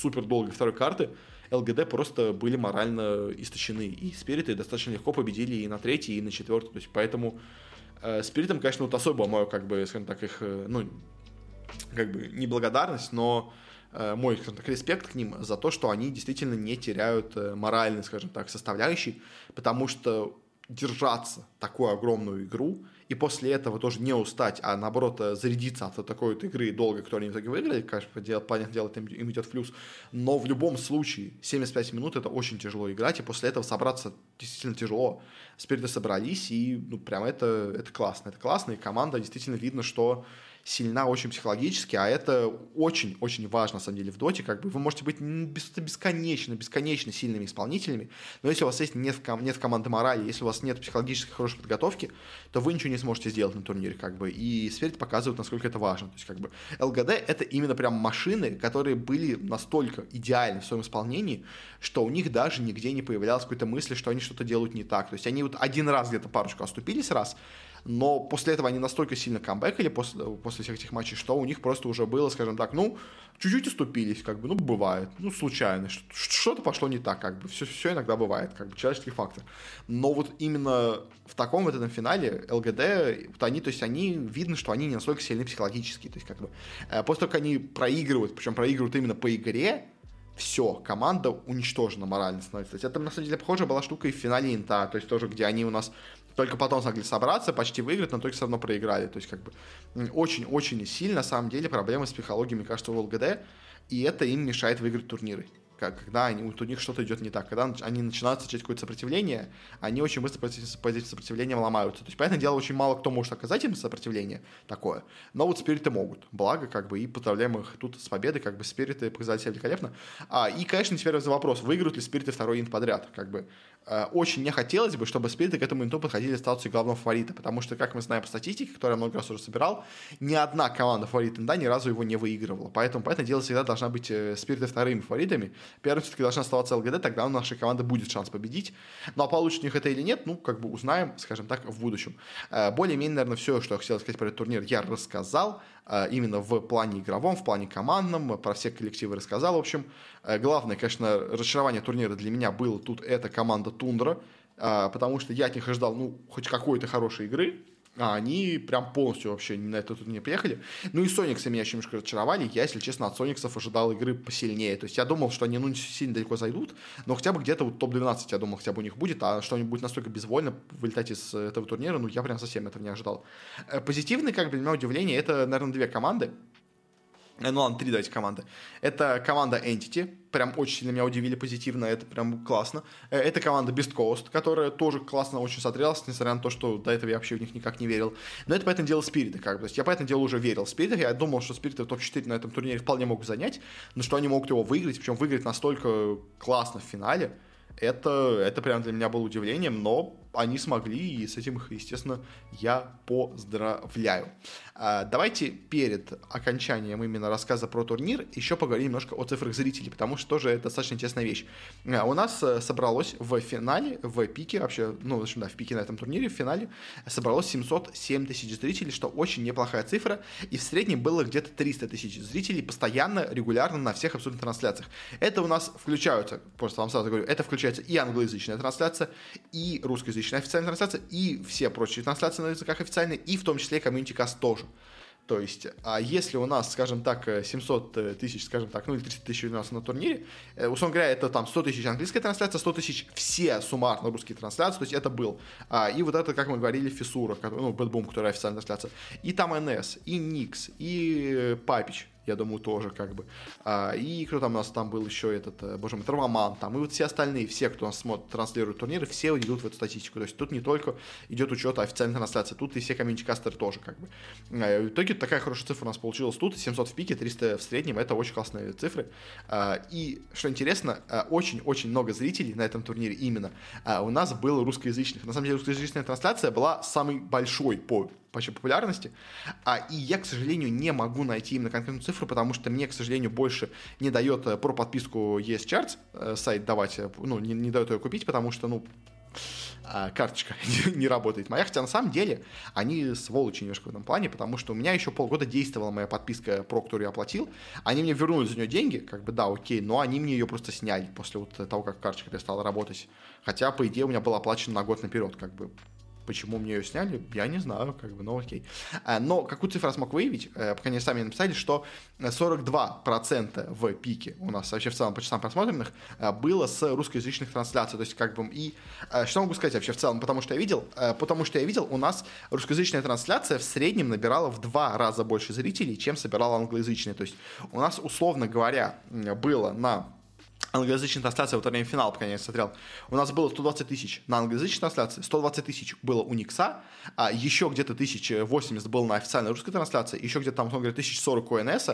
супер долгой второй карты, ЛГД просто были морально истощены. И спириты достаточно легко победили и на третий, и на четвертый. То есть поэтому э, спиритам, конечно, вот особо мое, как бы, скажем так, их, э, ну, как бы неблагодарность, но э, мой, скажем так, респект к ним за то, что они действительно не теряют э, моральный, скажем так, составляющий, потому что держаться такую огромную игру и после этого тоже не устать, а наоборот э, зарядиться от такой вот игры долго, которую они в итоге выиграли, конечно, дело, понятное дело, им, им идет в плюс, но в любом случае 75 минут это очень тяжело играть, и после этого собраться действительно тяжело. Спириты собрались, и ну, прям это, это классно, это классно, и команда действительно видно, что сильна очень психологически, а это очень-очень важно, на самом деле, в доте, как бы. Вы можете быть бесконечно, бесконечно сильными исполнителями, но если у вас есть нет, нет команды морали, если у вас нет психологической хорошей подготовки, то вы ничего не сможете сделать на турнире, как бы, и Сферит показывает, насколько это важно, то есть, как бы, ЛГД — это именно прям машины, которые были настолько идеальны в своем исполнении, что у них даже нигде не появлялось какой-то мысли, что они что-то делают не так, то есть они вот один раз где-то парочку оступились раз, но после этого они настолько сильно камбэкали после, после всех этих матчей, что у них просто уже было, скажем так, ну, чуть-чуть уступились, как бы, ну, бывает, ну, случайно, что-то пошло не так, как бы, все, все иногда бывает, как бы, человеческий фактор. Но вот именно в таком вот этом финале ЛГД, вот они, то есть они, видно, что они не настолько сильны психологически, то есть, как бы, э, после того, как они проигрывают, причем проигрывают именно по игре, все, команда уничтожена морально становится. То есть это, на самом деле, похожая была штука и в финале Инта, то есть тоже, где они у нас только потом смогли собраться, почти выиграть, но только все равно проиграли. То есть, как бы, очень-очень сильно, на самом деле, проблемы с психологией, мне кажется, у ЛГД, и это им мешает выиграть турниры. когда они, у них что-то идет не так. Когда они начинают встречать какое-то сопротивление, они очень быстро под этим сопротивлением ломаются. То есть, понятное дело, очень мало кто может оказать им сопротивление такое, но вот спириты могут. Благо, как бы, и поздравляем их тут с победой, как бы, спириты показали себя великолепно. А, и, конечно, теперь за вопрос, выиграют ли спириты второй инт подряд, как бы. Э, очень не хотелось бы, чтобы спириты к этому инту подходили в статусе главного фаворита, потому что, как мы знаем по статистике, которую я много раз уже собирал, ни одна команда фаворит инда ни разу его не выигрывала. Поэтому, поэтому дело всегда должна быть э, спириты вторыми фаворитами. Первым все-таки должна оставаться ЛГД, тогда у нашей команды будет шанс победить. Ну а получит у них это или нет, ну, как бы узнаем, скажем так, в будущем. Э, более-менее, наверное, все, что я хотел сказать про этот турнир, я рассказал. Э, именно в плане игровом, в плане командном, про все коллективы рассказал. В общем, э, главное, конечно, разочарование турнира для меня было тут это команда Тундра, э, потому что я от них ожидал, ну, хоть какой-то хорошей игры, а они прям полностью вообще на это тут не приехали. Ну и Сониксы меня еще немножко разочаровали. Я, если честно, от Сониксов ожидал игры посильнее. То есть я думал, что они ну, сильно далеко зайдут, но хотя бы где-то вот топ-12 я думал, хотя бы у них будет, а что они будут настолько безвольно вылетать из этого турнира, ну я прям совсем этого не ожидал. Э, позитивный, как бы, для меня удивление, это, наверное, две команды. Э, ну ладно, три давайте команды. Это команда Entity, прям очень сильно меня удивили позитивно, это прям классно. Э, это команда Beast Coast, которая тоже классно очень смотрелась, несмотря на то, что до этого я вообще в них никак не верил. Но это, поэтому дело, спириты, как бы. То есть я, поэтому дело, уже верил в спиритов. Я думал, что спириты топ-4 на этом турнире вполне могут занять, но что они могут его выиграть, причем выиграть настолько классно в финале, это, это прям для меня было удивлением, но они смогли, и с этим их, естественно, я поздравляю. А, давайте перед окончанием именно рассказа про турнир еще поговорим немножко о цифрах зрителей, потому что тоже это достаточно интересная вещь. А, у нас э, собралось в финале, в пике вообще, ну, в общем, да, в пике на этом турнире, в финале собралось 707 тысяч зрителей, что очень неплохая цифра, и в среднем было где-то 300 тысяч зрителей постоянно, регулярно на всех абсолютно трансляциях. Это у нас включаются, просто вам сразу говорю, это включается и англоязычная трансляция, и русскоязычная официальная трансляция, и все прочие трансляции на языках официальные, и в том числе community cast тоже. То есть, а если у нас, скажем так, 700 э, тысяч, скажем так, ну или 300 тысяч у нас на турнире, э, условно говоря, это там 100 тысяч английская трансляция, 100 тысяч все суммарно русские трансляции, то есть это был. А, и вот это, как мы говорили, Fissure, ну, BetBoom, которая официальная трансляция, и там NS, и Nix, и э, Папич, я думаю, тоже как бы. А, и кто там у нас там был еще этот, э, боже мой, Travoman, там, и вот все остальные, все, кто нас смотрит, транслирует турниры, все идут в эту статистику. То есть тут не только идет учет официальной трансляции, тут и все комьюнити-кастеры тоже как бы. А, в итоге такая хорошая цифра у нас получилась тут, 700 в пике, 300 в среднем, это очень классные цифры. А, и, что интересно, очень-очень много зрителей на этом турнире именно у нас было русскоязычных. На самом деле русскоязычная трансляция была самой большой по вообще популярности. А, и я, к сожалению, не могу найти именно конкретную цифру, потому что мне, к сожалению, больше не дает э, про подписку ES Charts э, сайт давать, э, ну, не, не дает ее купить, потому что, ну, а, карточка не работает моя, хотя на самом деле они сволочи немножко в этом плане, потому что у меня еще полгода действовала моя подписка про, которую я оплатил, они мне вернули за нее деньги, как бы да, окей, но они мне ее просто сняли после вот того, как карточка перестала работать, хотя, по идее, у меня была оплачена на год наперед, как бы Почему мне ее сняли, я не знаю, как бы, ну окей. А, но какую цифру я смог выявить, э, пока они сами написали, что 42% в пике у нас вообще в целом по часам просмотренных э, было с русскоязычных трансляций. То есть, как бы, и э, что могу сказать вообще в целом, потому что я видел, потому что я видел, у нас русскоязычная трансляция в среднем набирала в два раза больше зрителей, чем собирала англоязычная. То есть, у нас, условно говоря, было на англоязычная трансляция во время финала, пока я смотрел, у нас было 120 тысяч на англоязычной трансляции, 120 тысяч было у Никса, а еще где-то 1080 было на официальной русской трансляции, еще где-то там, условно говоря, 1040 у НС,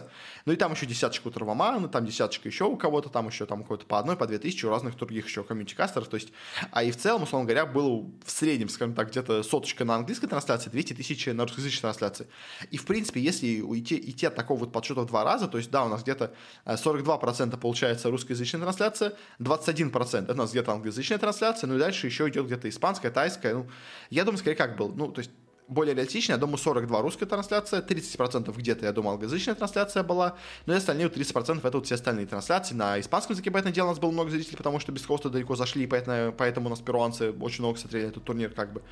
ну и там еще десяточка у Травомана, там десяточка еще у кого-то, там еще там кого-то по одной, по две тысячи у разных других еще комьюнити-кастеров, то есть, а и в целом, условно говоря, было в среднем, скажем так, где-то соточка на английской трансляции, 200 тысяч на русскоязычной трансляции. И, в принципе, если уйти, идти от такого вот подсчета в два раза, то есть, да, у нас где-то 42% получается русскоязычная трансляция, 21% это у нас где-то англоязычная трансляция, ну и дальше еще идет где-то испанская, тайская. Ну, я думаю, скорее как был. Ну, то есть более реалистично, я думаю, 42 русская трансляция, 30% где-то, я думал, англоязычная трансляция была, но и остальные 30% это вот все остальные трансляции. На испанском языке, поэтому дело, у нас было много зрителей, потому что без хоста далеко зашли, поэтому, поэтому у нас перуанцы очень много смотрели этот турнир, как бы.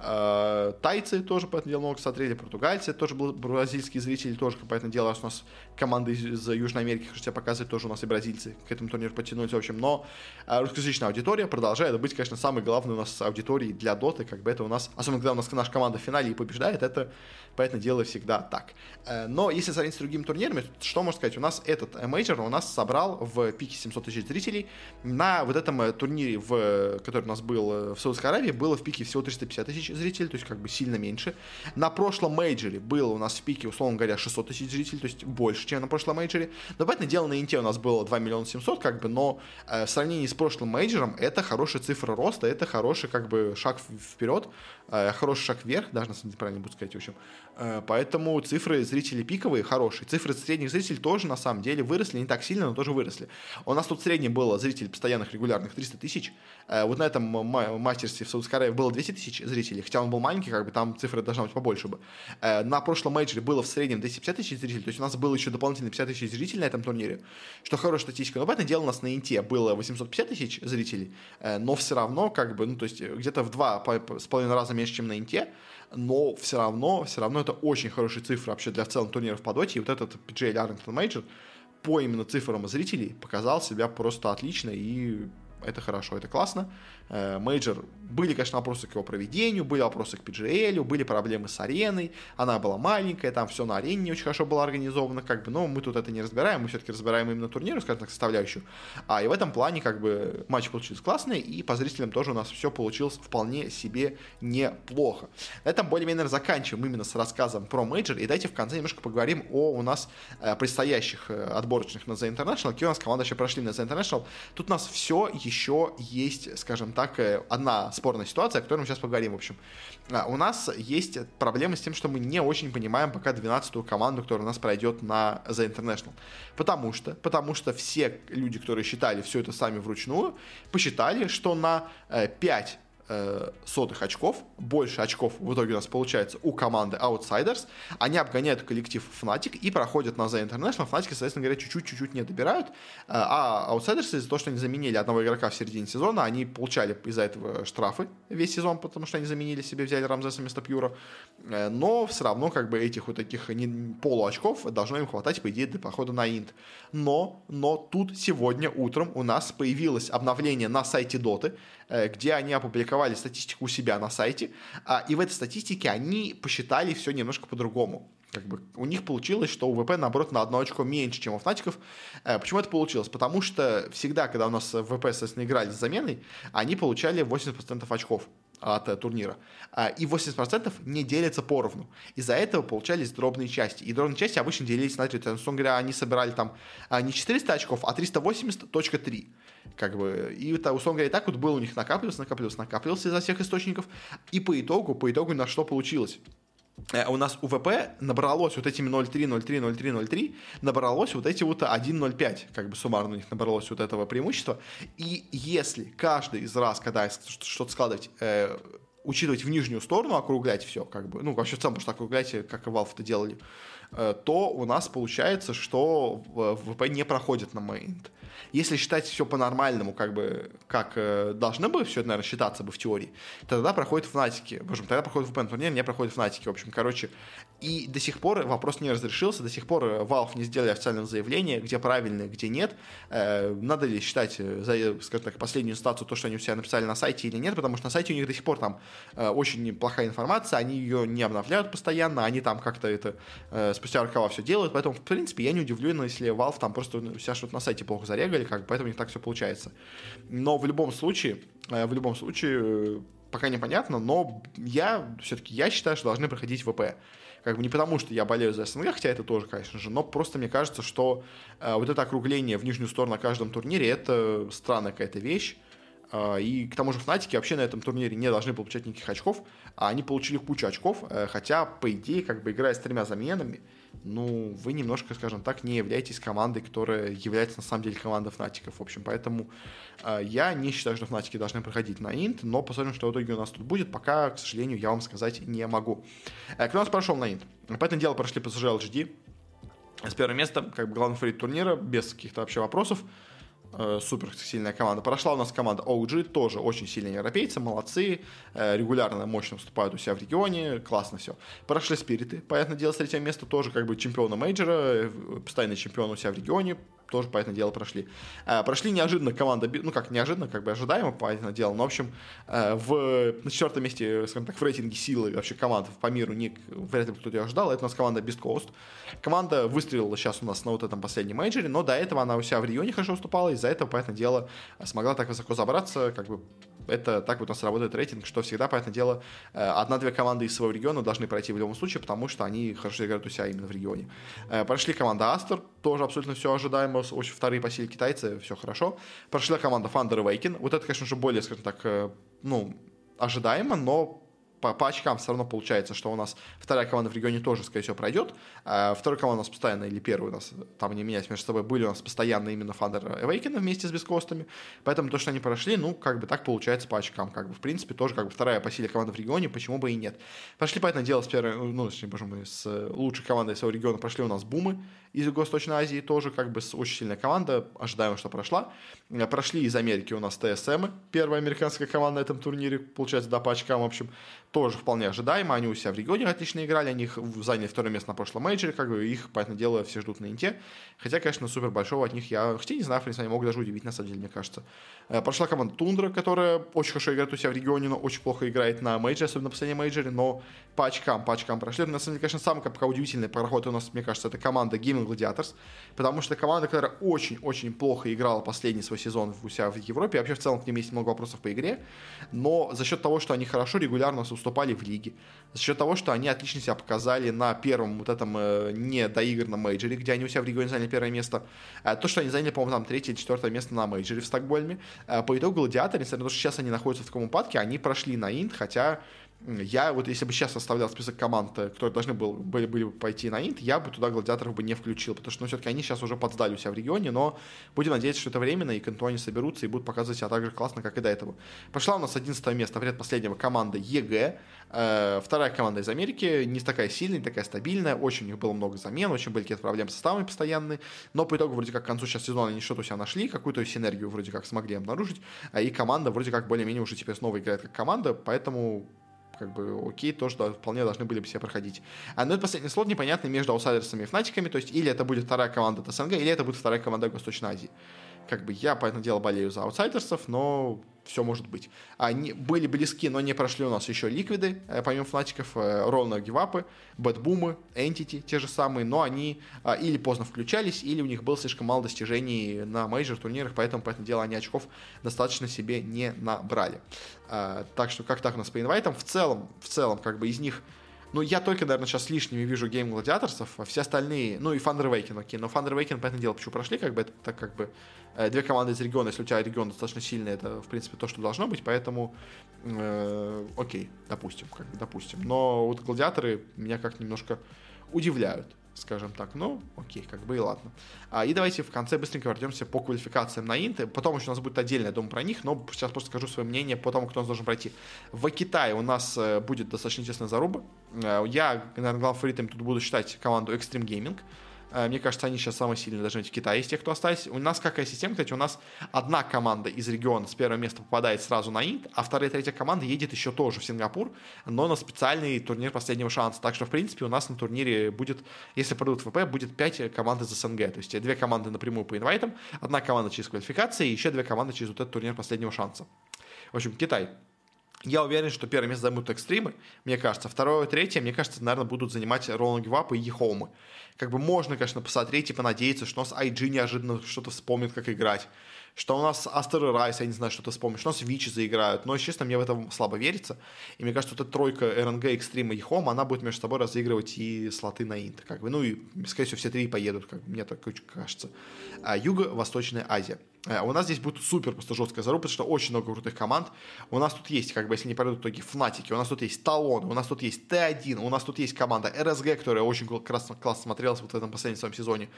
А, тайцы тоже, поэтому дело, много смотрели, португальцы тоже был бразильские зрители, тоже, поэтому дело, раз у нас команды из Южной Америки, хочу тебе показывать, тоже у нас и бразильцы к этому турниру потянулись, в общем, но а, русскоязычная аудитория продолжает быть, конечно, самой главной у нас аудиторией для доты, как бы это у нас, особенно когда у нас наша команда в финале финале и побеждает, это поэтому дело всегда так. Э, но если сравнить с другими турнирами, что можно сказать? У нас этот мейджор у нас собрал в пике 700 тысяч зрителей. На вот этом э, турнире, в, который у нас был э, в Саудовской Аравии, было в пике всего 350 тысяч зрителей, то есть как бы сильно меньше. На прошлом мейджоре было у нас в пике, условно говоря, 600 тысяч зрителей, то есть больше, чем на прошлом мейджоре. Но, понятное дело, на Инте у нас было 2 миллиона 700, как бы, но в сравнении с прошлым мейджором это хорошая цифра роста, это хороший как бы шаг вперед, хороший шаг вверх, даже на самом деле правильно буду сказать, в общем. Э, поэтому цифры зрителей пиковые хорошие. Цифры средних зрителей тоже на самом деле выросли, не так сильно, но тоже выросли. У нас тут средний было зрителей постоянных регулярных 300 тысяч. Э, вот на этом мастерстве в Саудовской Аравии было 200 тысяч зрителей, хотя он был маленький, как бы там цифры должна быть побольше бы. Э, на прошлом мейджоре было в среднем 250 тысяч зрителей, то есть у нас было еще дополнительно 50 тысяч зрителей на этом турнире, что хорошая статистика. Но, понятное дело, у нас на Инте было 850 тысяч зрителей, но все равно, как бы, ну, то есть где-то в два с половиной раза меньше, чем на Инте но все равно, все равно это очень хорошие цифры вообще для в целом турниров по доте, и вот этот PGL Arlington Major по именно цифрам зрителей показал себя просто отлично, и это хорошо, это классно. Э, мейджор, были, конечно, вопросы к его проведению, были вопросы к PGL, были проблемы с ареной, она была маленькая, там все на арене не очень хорошо было организовано, как бы, но мы тут это не разбираем, мы все-таки разбираем именно турниры, скажем так, составляющую. А и в этом плане, как бы, матч получился классный, и по зрителям тоже у нас все получилось вполне себе неплохо. На этом более-менее заканчиваем именно с рассказом про мейджор, и давайте в конце немножко поговорим о у нас э, предстоящих э, отборочных на The International, какие у нас команды еще прошли на The International. Тут у нас все еще есть, скажем так, одна спорная ситуация, о которой мы сейчас поговорим, в общем. А, у нас есть проблемы с тем, что мы не очень понимаем пока 12-ю команду, которая у нас пройдет на The International. Потому что, потому что все люди, которые считали все это сами вручную, посчитали, что на 5 э, сотых очков, больше очков в итоге у нас получается у команды Outsiders, они обгоняют коллектив Fnatic и проходят на The International, Fnatic, соответственно говоря, чуть-чуть-чуть не добирают, э, а Outsiders из-за того, что они заменили одного игрока в середине сезона, они получали из-за этого штрафы весь сезон, потому что они заменили себе, взяли Рамзеса вместо Пьюра, э, но все равно как бы этих вот таких полуочков должно им хватать, по идее, для похода на Инт. Но, но тут сегодня утром у нас появилось обновление на сайте Доты, Э, где они опубликовали статистику у себя на сайте, а, и в этой статистике они посчитали все немножко по-другому. Как бы у них получилось, что у ВП, наоборот, на одно очко меньше, чем у Фнатиков. Э, почему это получилось? Потому что всегда, когда у нас ВП, соответственно, играли с заменой, они получали 80% очков от э, турнира. А, и 80% не делятся поровну. Из-за этого получались дробные части. И дробные части обычно делились на 3. То есть, говоря, они собирали там а, не 400 очков, а 380.3 как бы, и, условно говоря, и так вот был у них накапливался, накапливался, накапливался изо всех источников, и по итогу, по итогу на что получилось? Э, у нас УВП набралось вот этими 0.3, 0.3, 0.3, 0.3, набралось вот эти вот 1.05, как бы суммарно у них набралось вот этого преимущества. И если каждый из раз, когда что-то складывать, э, учитывать в нижнюю сторону, округлять все, как бы, ну, вообще в целом, может, округлять, как и Valve это делали, э, то у нас получается, что ВП не проходит на мейнт. Если считать все по-нормальному, как бы, как э, должны бы все это, наверное, считаться бы в теории, тогда проходит Фнатики. В общем, тогда проходит VPN турнир, не проходит Фнатики. В общем, короче, и до сих пор вопрос не разрешился, до сих пор Valve не сделали официального заявления, где правильно, где нет. Э, надо ли считать, э, за, скажем так, последнюю инстанцию то, что они у себя написали на сайте или нет, потому что на сайте у них до сих пор там э, очень неплохая информация, они ее не обновляют постоянно, они там как-то это э, спустя рукава все делают, поэтому, в принципе, я не удивлен, если Valve там просто у себя что-то на сайте плохо зарегали, как поэтому у них так все получается. Но в любом случае, э, в любом случае, э, пока непонятно, но я все-таки я считаю, что должны проходить ВП. Как бы не потому, что я болею за СНГ, хотя это тоже, конечно же, но просто мне кажется, что э, вот это округление в нижнюю сторону на каждом турнире это странная какая-то вещь. Э, и к тому же Фнатики вообще на этом турнире не должны получать никаких очков, а они получили кучу очков, э, хотя, по идее, как бы играя с тремя заменами, ну, вы немножко, скажем так, не являетесь командой, которая является на самом деле командой Фнатиков. В общем, поэтому э, я не считаю, что Фнатики должны проходить на Инт, но посмотрим, что в итоге у нас тут будет. Пока, к сожалению, я вам сказать не могу. Э, кто у нас прошел на Инт? По этому делу прошли PSG LGD. С первого места, как бы главный фаворит турнира, без каких-то вообще вопросов. Э, супер сильная команда. Прошла у нас команда OG, тоже очень сильные европейцы, молодцы, э, регулярно мощно выступают у себя в регионе, классно все. Прошли спириты, понятное дело, с третьего места тоже как бы чемпиона мейджора, э, постоянный чемпион у себя в регионе, тоже, понятное дело, прошли. Э, прошли неожиданно команда, ну как неожиданно, как бы ожидаемо, понятное дело, но, в общем, э, в, на четвертом месте, скажем так, в рейтинге силы вообще команд по миру не, вряд ли кто-то ее ожидал, это у нас команда beastcoast. Команда выстрелила сейчас у нас на вот этом последнем мейджоре, но до этого она у себя в регионе хорошо выступала, из-за этого, понятное дело, смогла так высоко забраться, как бы это так вот у нас работает рейтинг, что всегда, понятное дело, э, одна-две команды из своего региона должны пройти в любом случае, потому что они хорошо играют у себя именно в регионе. Э, прошли команда Астер, тоже абсолютно все ожидаемо, очень вторые по силе китайцы, все хорошо. Прошла команда Thunder Awaken, вот это, конечно же, более, скажем так, э, ну, ожидаемо, но по, по очкам все равно получается, что у нас вторая команда в регионе тоже, скорее всего, пройдет. А вторая команда у нас постоянно, или первая у нас, там не меняясь между собой, были у нас постоянно именно Thunder Awaken вместе с Бескостами. Поэтому то, что они прошли, ну, как бы так получается по очкам. Как бы, в принципе, тоже как бы вторая по силе команда в регионе, почему бы и нет. Пошли, понятное дело, с первой, ну, с, боже мой, с лучшей командой своего региона прошли у нас Бумы из Юго-Восточной Азии, тоже как бы очень сильная команда, ожидаем, что прошла. Прошли из Америки у нас ТСМ, первая американская команда на этом турнире, получается, да, по очкам, в общем, тоже вполне ожидаемо. Они у себя в регионе отлично играли, они заняли второе место на прошлом мейджоре, как бы их, понятное дело, все ждут на инте. Хотя, конечно, супер большого от них я, хотя не знаю, в принципе, они могут даже удивить, на самом деле, мне кажется. Э, прошла команда Тундра, которая очень хорошо играет у себя в регионе, но очень плохо играет на мейджоре, особенно на последнем мейджоре, но по очкам, по очкам прошли. На самом деле, конечно, самый пока удивительный проход у нас, мне кажется, это команда Gaimin Gladiators, потому что команда, которая очень-очень плохо играла последний свой сезон у себя в Европе, вообще в целом к ним есть много вопросов по игре, но за счет того, что они хорошо регулярно уступали в лиге, за счет того, что они отлично себя показали на первом вот этом э, недоигранном мейджоре, где они у себя в регионе заняли первое место, э, то, что они заняли, по-моему, там третье или четвертое место на мейджоре в Стокгольме, э, по итогу гладиаторы, несмотря на то, что сейчас они находятся в таком упадке, они прошли на инт, хотя я вот если бы сейчас составлял список команд, э, которые должны был, были, были бы пойти на инт, я бы туда гладиаторов бы не включил, потому что ну, все-таки они сейчас уже подсдали у себя в регионе, но будем надеяться, что это временно, и к инту они соберутся и будут показывать себя так же классно, как и до этого. Прошла у нас 11 место, вряд последнего команда EG, э, вторая команда из Америки, не такая сильная, не такая стабильная, очень у них было много замен, очень были какие-то проблемы с составами постоянные, но по итогу вроде как к концу сейчас сезона они что-то у себя нашли, какую-то синергию вроде как смогли обнаружить, а и команда вроде как более-менее уже теперь снова играет как команда, поэтому как бы окей, тоже да, вполне должны были бы все проходить. А, но это последний слот непонятный между аутсайдерсами и фнатиками, то есть или это будет вторая команда от СНГ, или это будет вторая команда Восточной Азии. Как бы я, понятное дело, болею за аутсайдерсов, но все может быть. Они были близки, но не прошли у нас еще ликвиды, э, помимо фнатиков, э, ровно гивапы, бэтбумы, энтити, те же самые, но они а, или поздно включались, или у них было слишком мало достижений на мейджор турнирах, поэтому, по этому делу, они очков достаточно себе не набрали. А, так что как так у нас по инвайтам? В целом, в целом, как бы из них ну, я только, наверное, сейчас лишними вижу Game Gladiators'ов, а все остальные, ну и Awaken, окей, но Awaken, понятное дело, почему прошли, как бы это так как бы э, две команды из региона, если у тебя регион достаточно сильный, это, в принципе, то, что должно быть, поэтому, э, окей, допустим, как бы, допустим. Но вот гладиаторы меня как немножко удивляют скажем так. Ну, окей, как бы и ладно. А, и давайте в конце быстренько вернемся по квалификациям на Инты. Потом еще у нас будет отдельно, я думаю, про них, но сейчас просто скажу свое мнение по тому, кто нас должен пройти. В Китае у нас э, будет достаточно интересная заруба. Э, я, наверное, главным фаворитом тут буду считать команду Extreme Gaming. Э, мне кажется, они сейчас самые сильные должны быть в Китае из тех, кто остались. У нас какая система, кстати, у нас одна команда из региона с первого места попадает сразу на Инт, а вторая и третья команда едет еще тоже в Сингапур, но на специальный турнир последнего шанса. Так что, в принципе, у нас на турнире будет, если пройдут ВП, будет 5 команд из СНГ. То есть две команды напрямую по инвайтам, одна команда через квалификации и еще две команды через вот этот турнир последнего шанса. В общем, Китай я уверен, что первое место займут экстримы, мне кажется. Второе, третье, мне кажется, наверное, будут занимать Роланд Гивап и Ехоумы. Как бы можно, конечно, посмотреть и понадеяться, что у нас IG неожиданно что-то вспомнит, как играть. Что у нас Астер и Райс, я не знаю, что-то вспомнит. Что у нас Вичи заиграют. Но, честно, мне в этом слабо верится. И мне кажется, вот эта тройка РНГ, Экстрим и Home, она будет между собой разыгрывать и слоты на Инт. Как бы. Ну и, скорее всего, все три поедут, как мне так кажется. А Юго-Восточная Азия. Э, у нас здесь будет супер просто жесткая заруба, потому что очень много крутых команд. У нас тут есть, как бы, если не пройдут итоги, Фнатики, у нас тут есть Талон, у нас тут есть Т1, у нас тут есть команда РСГ, которая очень классно, классно смотрелась вот в этом последнем своем сезоне.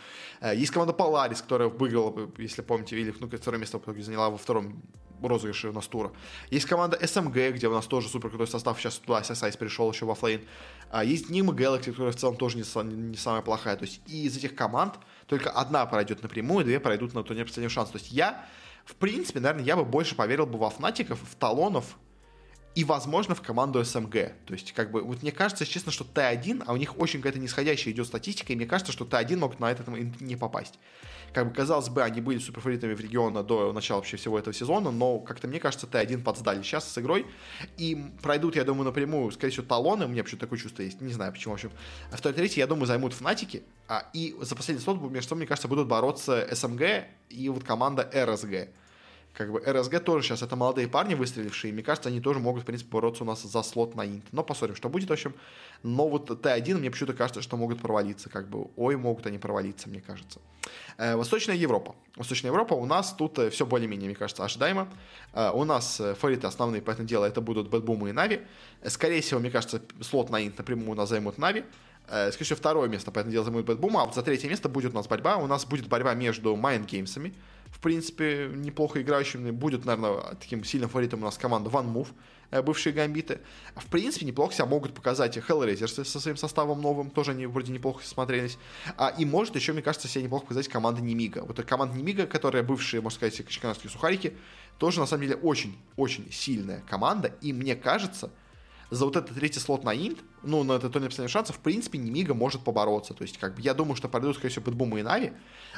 Э, есть команда Polaris, которая выиграла, если помните, или, ну, второе место заняла во втором розыгрыше у нас тура. Есть команда SMG, где у нас тоже супер крутой состав, сейчас туда SSIS пришел еще во флейн. А есть Nima Galaxy, которая в целом тоже не, не самая плохая. То есть и из этих команд только одна пройдет напрямую, две пройдут на турнир последний шанс. То есть я, в принципе, наверное, я бы больше поверил бы во Фнатиков, в Талонов и, возможно, в команду СМГ. То есть, как бы, вот мне кажется, честно, что Т1, а у них очень какая-то нисходящая идет статистика, и мне кажется, что Т1 могут на этот не попасть. Как бы, казалось бы, они были суперфаворитами в региона до начала вообще всего этого сезона, но как-то, мне кажется, Т1 подсдали сейчас с игрой, и пройдут, я думаю, напрямую, скорее всего, талоны, у меня почему-то такое чувство есть, не знаю почему, в общем. А второй, третий, я думаю, займут Фнатики, а, и за последний слот между собой, мне кажется, будут бороться SMG и вот команда RSG как бы RSG тоже сейчас это молодые парни выстрелившие, и мне кажется, они тоже могут, в принципе, бороться у нас за слот на инт. Но посмотрим, что будет, в общем. Но вот T1 мне почему-то кажется, что могут провалиться, как бы, ой, могут они провалиться, мне кажется. Э, Восточная Европа. Восточная Европа у нас тут э, все более-менее, мне кажется, ожидаемо. Э, у нас фавориты основные, по этому делу, это будут BetBoom и Нави. Скорее всего, мне кажется, слот на инт напрямую у нас займут Нави. Скорее всего, второе место, по этому делу, займут BetBoom, а вот за третье место будет у нас борьба. У нас будет борьба между Mind Games'ами, в принципе, неплохо играющим. Будет, наверное, таким сильным фаворитом у нас команда One Move, э, бывшие гамбиты. В принципе, неплохо себя могут показать и Hellraisers со своим составом новым, тоже они вроде неплохо смотрелись. А, и может еще, мне кажется, себя неплохо показать команда Немига. Вот эта команда Немига, которая бывшие, можно сказать, качканские сухарики, тоже, на самом деле, очень-очень сильная команда. И мне кажется, за вот этот третий слот на инт, ну, на этот турнир последних шансов, в принципе, Немига может побороться. То есть, как бы, я думаю, что пройдут, скорее всего, Бэтбума и Нави,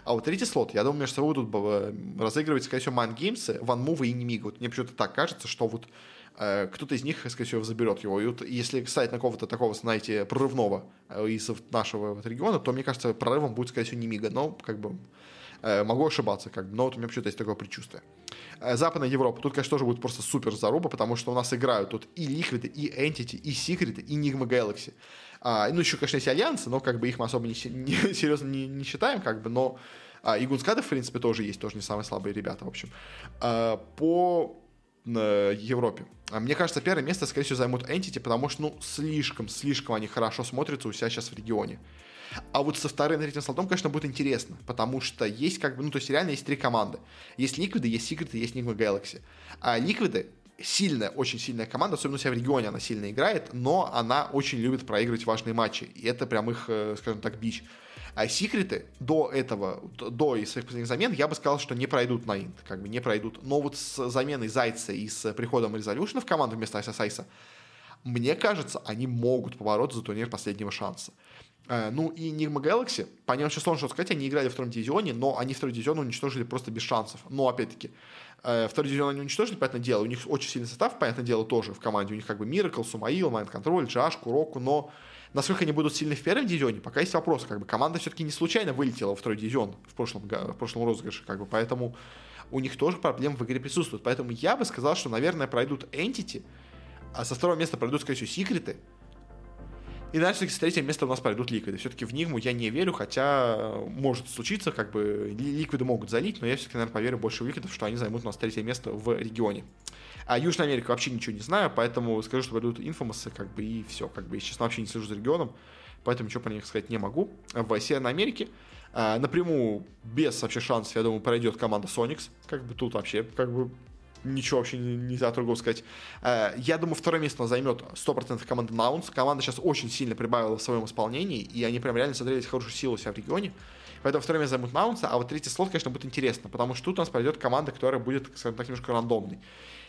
а вот третий слот, я думаю, между собой будут разыгрывать, скорее всего, Mind Games, One Move и Немига. Вот мне почему-то так кажется, что вот э, кто-то из них, скорее всего, заберет его. И вот если кстати, на кого-то такого, знаете, прорывного э, из нашего вот региона, то, мне кажется, прорывом будет, скорее всего, Немига. Но, как бы, могу ошибаться, как бы, но вот у меня почему-то есть такое предчувствие. Э, Западная Европа, тут, конечно, тоже будет просто супер заруба, потому что у нас играют тут и Liquid, и Entity, и Secret, и Enigma Galaxy. А, ну, еще, конечно, есть альянсы, но как бы их мы особо не, не, серьезно не, не считаем, как бы, но а, и Гунскадов, в принципе, тоже есть, тоже не самые слабые ребята, в общем. А, по э, Европе. А мне кажется, первое место, скорее всего, займут Entity, потому что, ну, слишком, слишком они хорошо смотрятся у себя сейчас в регионе. А вот со вторым и третьим слотом, конечно, будет интересно, потому что есть как бы, ну, то есть реально есть три команды. Есть Ликвиды, есть Секреты, есть Enigma Galaxy. А Ликвиды сильная, очень сильная команда, особенно у себя в регионе она сильно играет, но она очень любит проигрывать важные матчи. И это прям их, э, скажем так, бич. А секреты до этого, до своих последних замен, я бы сказал, что не пройдут на инт, как бы не пройдут. Но вот с заменой Зайца и с приходом Резолюшна в команду вместо Айса Сайса, мне кажется, они могут побороться за турнир последнего шанса. Э, ну и Enigma Galaxy, по ним очень сложно что сказать, они играли в втором дивизионе, но они второй дивизион уничтожили просто без шансов. Но опять-таки, Э, второй дивизион они уничтожили, понятное дело. У них очень сильный состав, понятное дело, тоже в команде. У них как бы Миракл, Сумаил, Майнд Контроль, Джаш, Куроку, но насколько они будут сильны в первом дивизионе, пока есть вопрос. Как бы команда все-таки не случайно вылетела во второй дивизион в прошлом, в прошлом розыгрыше, как бы, поэтому у них тоже проблемы в игре присутствуют. Поэтому я бы сказал, что, наверное, пройдут Entity, а со второго места пройдут, скорее всего, Секреты, и дальше с третьего места у нас пройдут ликвиды. Все-таки в Нигму я не верю, хотя может случиться, как бы ликвиды могут залить, но я все-таки, наверное, поверю больше в ликвидов, что они займут у нас третье место в регионе. А Южная Америка вообще ничего не знаю, поэтому скажу, что пройдут инфомасы, как бы и все. Как бы я, честно, вообще не слежу за регионом, поэтому ничего про них сказать не могу. В Северной Америке а, напрямую, без вообще шансов, я думаю, пройдет команда Sonics. Как бы тут вообще, как бы ничего вообще нельзя другого сказать. Э, я думаю, второе место займет 100% команда Наунс. Команда сейчас очень сильно прибавила в своем исполнении, и они прям реально смотрели хорошую силу у себя в регионе. Поэтому второе место займут Наунса, а вот третий слот, конечно, будет интересно, потому что тут у нас пойдет команда, которая будет, скажем так, немножко рандомной.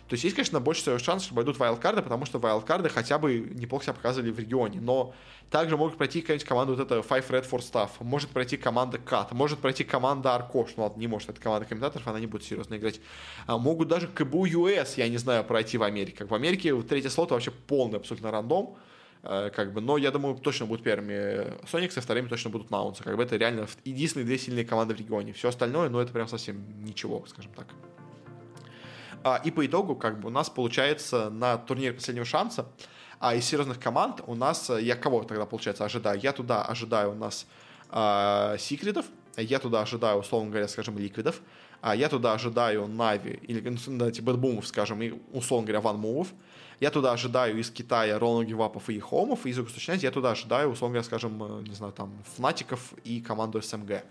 То есть есть, конечно, больше шанс, что пойдут вайлдкарды, потому что вайлдкарды хотя бы неплохо себя показывали в регионе. Но также могут пройти какая-нибудь команда вот это Five Red for Staff, может пройти команда Cut, может пройти команда Аркош, ну ладно, не может, это команда комментаторов, она не будет серьезно играть. А могут даже КБУ US, я не знаю, пройти в Америке. Как в Америке третий слот вообще полный абсолютно рандом э, как бы, но я думаю, точно будут первыми Соникс, а вторыми точно будут Наунсы. Как бы это реально единственные две сильные команды в регионе. Все остальное, ну, это прям совсем ничего, скажем так. А, и по итогу, как бы, у нас получается на турнире последнего шанса, а из серьезных команд у нас, я кого тогда, получается, ожидаю? Я туда ожидаю у нас а, Секретов, я туда ожидаю, условно говоря, скажем, Ликвидов, а я туда ожидаю Нави или ну, типа Бэтбумов, скажем, и, условно говоря, One Move'ов. Я туда ожидаю из Китая Ролана Гивапов и Хомов, и из Юго-Восточной я туда ожидаю, условно говоря, скажем, э, не знаю, там, Фнатиков и команду SMG.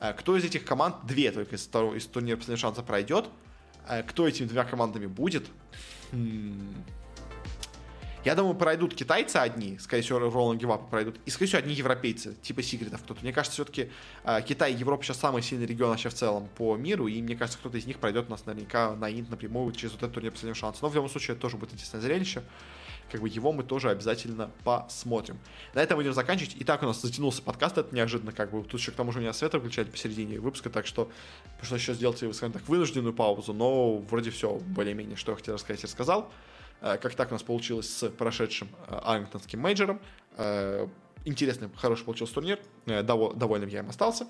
Э, кто из этих команд, две только из, из турнира последнего шанса пройдет, э, кто этими двумя командами будет? Я думаю, пройдут китайцы одни, скорее всего, Rolling Give пройдут, и, скорее всего, одни европейцы, типа секретов кто-то. Мне кажется, все-таки э, Китай и Европа сейчас самый сильный регион вообще в целом по миру, и мне кажется, кто-то из них пройдет у нас наверняка на Инт напрямую через вот этот турнир последнего шанса. Но в любом случае, это тоже будет интересное зрелище как бы его мы тоже обязательно посмотрим. На этом будем заканчивать. Итак, у нас затянулся подкаст, это неожиданно, как бы, тут еще к тому же у меня свет выключает посередине выпуска, так что пришлось еще сделать, скажем так, вынужденную паузу, но вроде все более-менее, что я хотел рассказать, рассказал. Э, как так у нас получилось с прошедшим э, Армингтонским мейджором. Э, интересный, хороший получился турнир, довольным я им остался.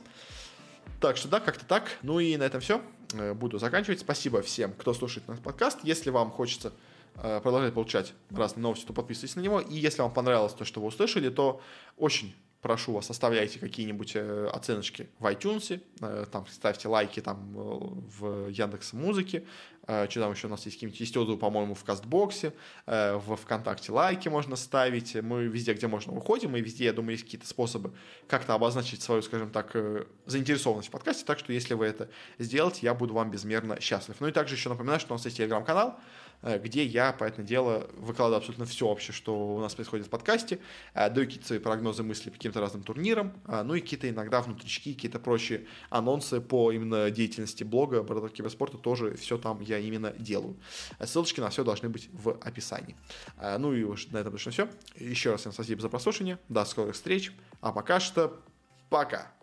Так что да, как-то так. Ну и на этом все. Буду заканчивать. Спасибо всем, кто слушает наш подкаст. Если вам хочется продолжать получать разные новости, то подписывайтесь на него. И если вам понравилось то, что вы услышали, то очень прошу вас, оставляйте какие-нибудь э, оценочки в iTunes, э, там ставьте лайки там в Яндекс Музыке, что там еще у нас есть какие-нибудь, есть отзывы, по-моему, в Кастбоксе, в ВКонтакте лайки можно ставить, мы везде, где можно, уходим, и везде, я думаю, есть какие-то способы как-то обозначить свою, скажем так, заинтересованность в подкасте, так что если вы это сделаете, я буду вам безмерно счастлив. Ну и также еще напоминаю, что у нас есть телеграм-канал, Э, где я, по этому делу, выкладываю абсолютно все вообще, что у нас происходит в подкасте, э, даю какие-то свои прогнозы, мысли по каким-то разным турнирам, э, ну и какие-то иногда внутрички, какие-то прочие анонсы по именно деятельности блога Бородок Киберспорта, тоже все там я именно делаю. Ссылочки на все должны быть в описании. Ну и уж на этом точно все. Еще раз всем спасибо за прослушивание, до скорых встреч, а пока что пока.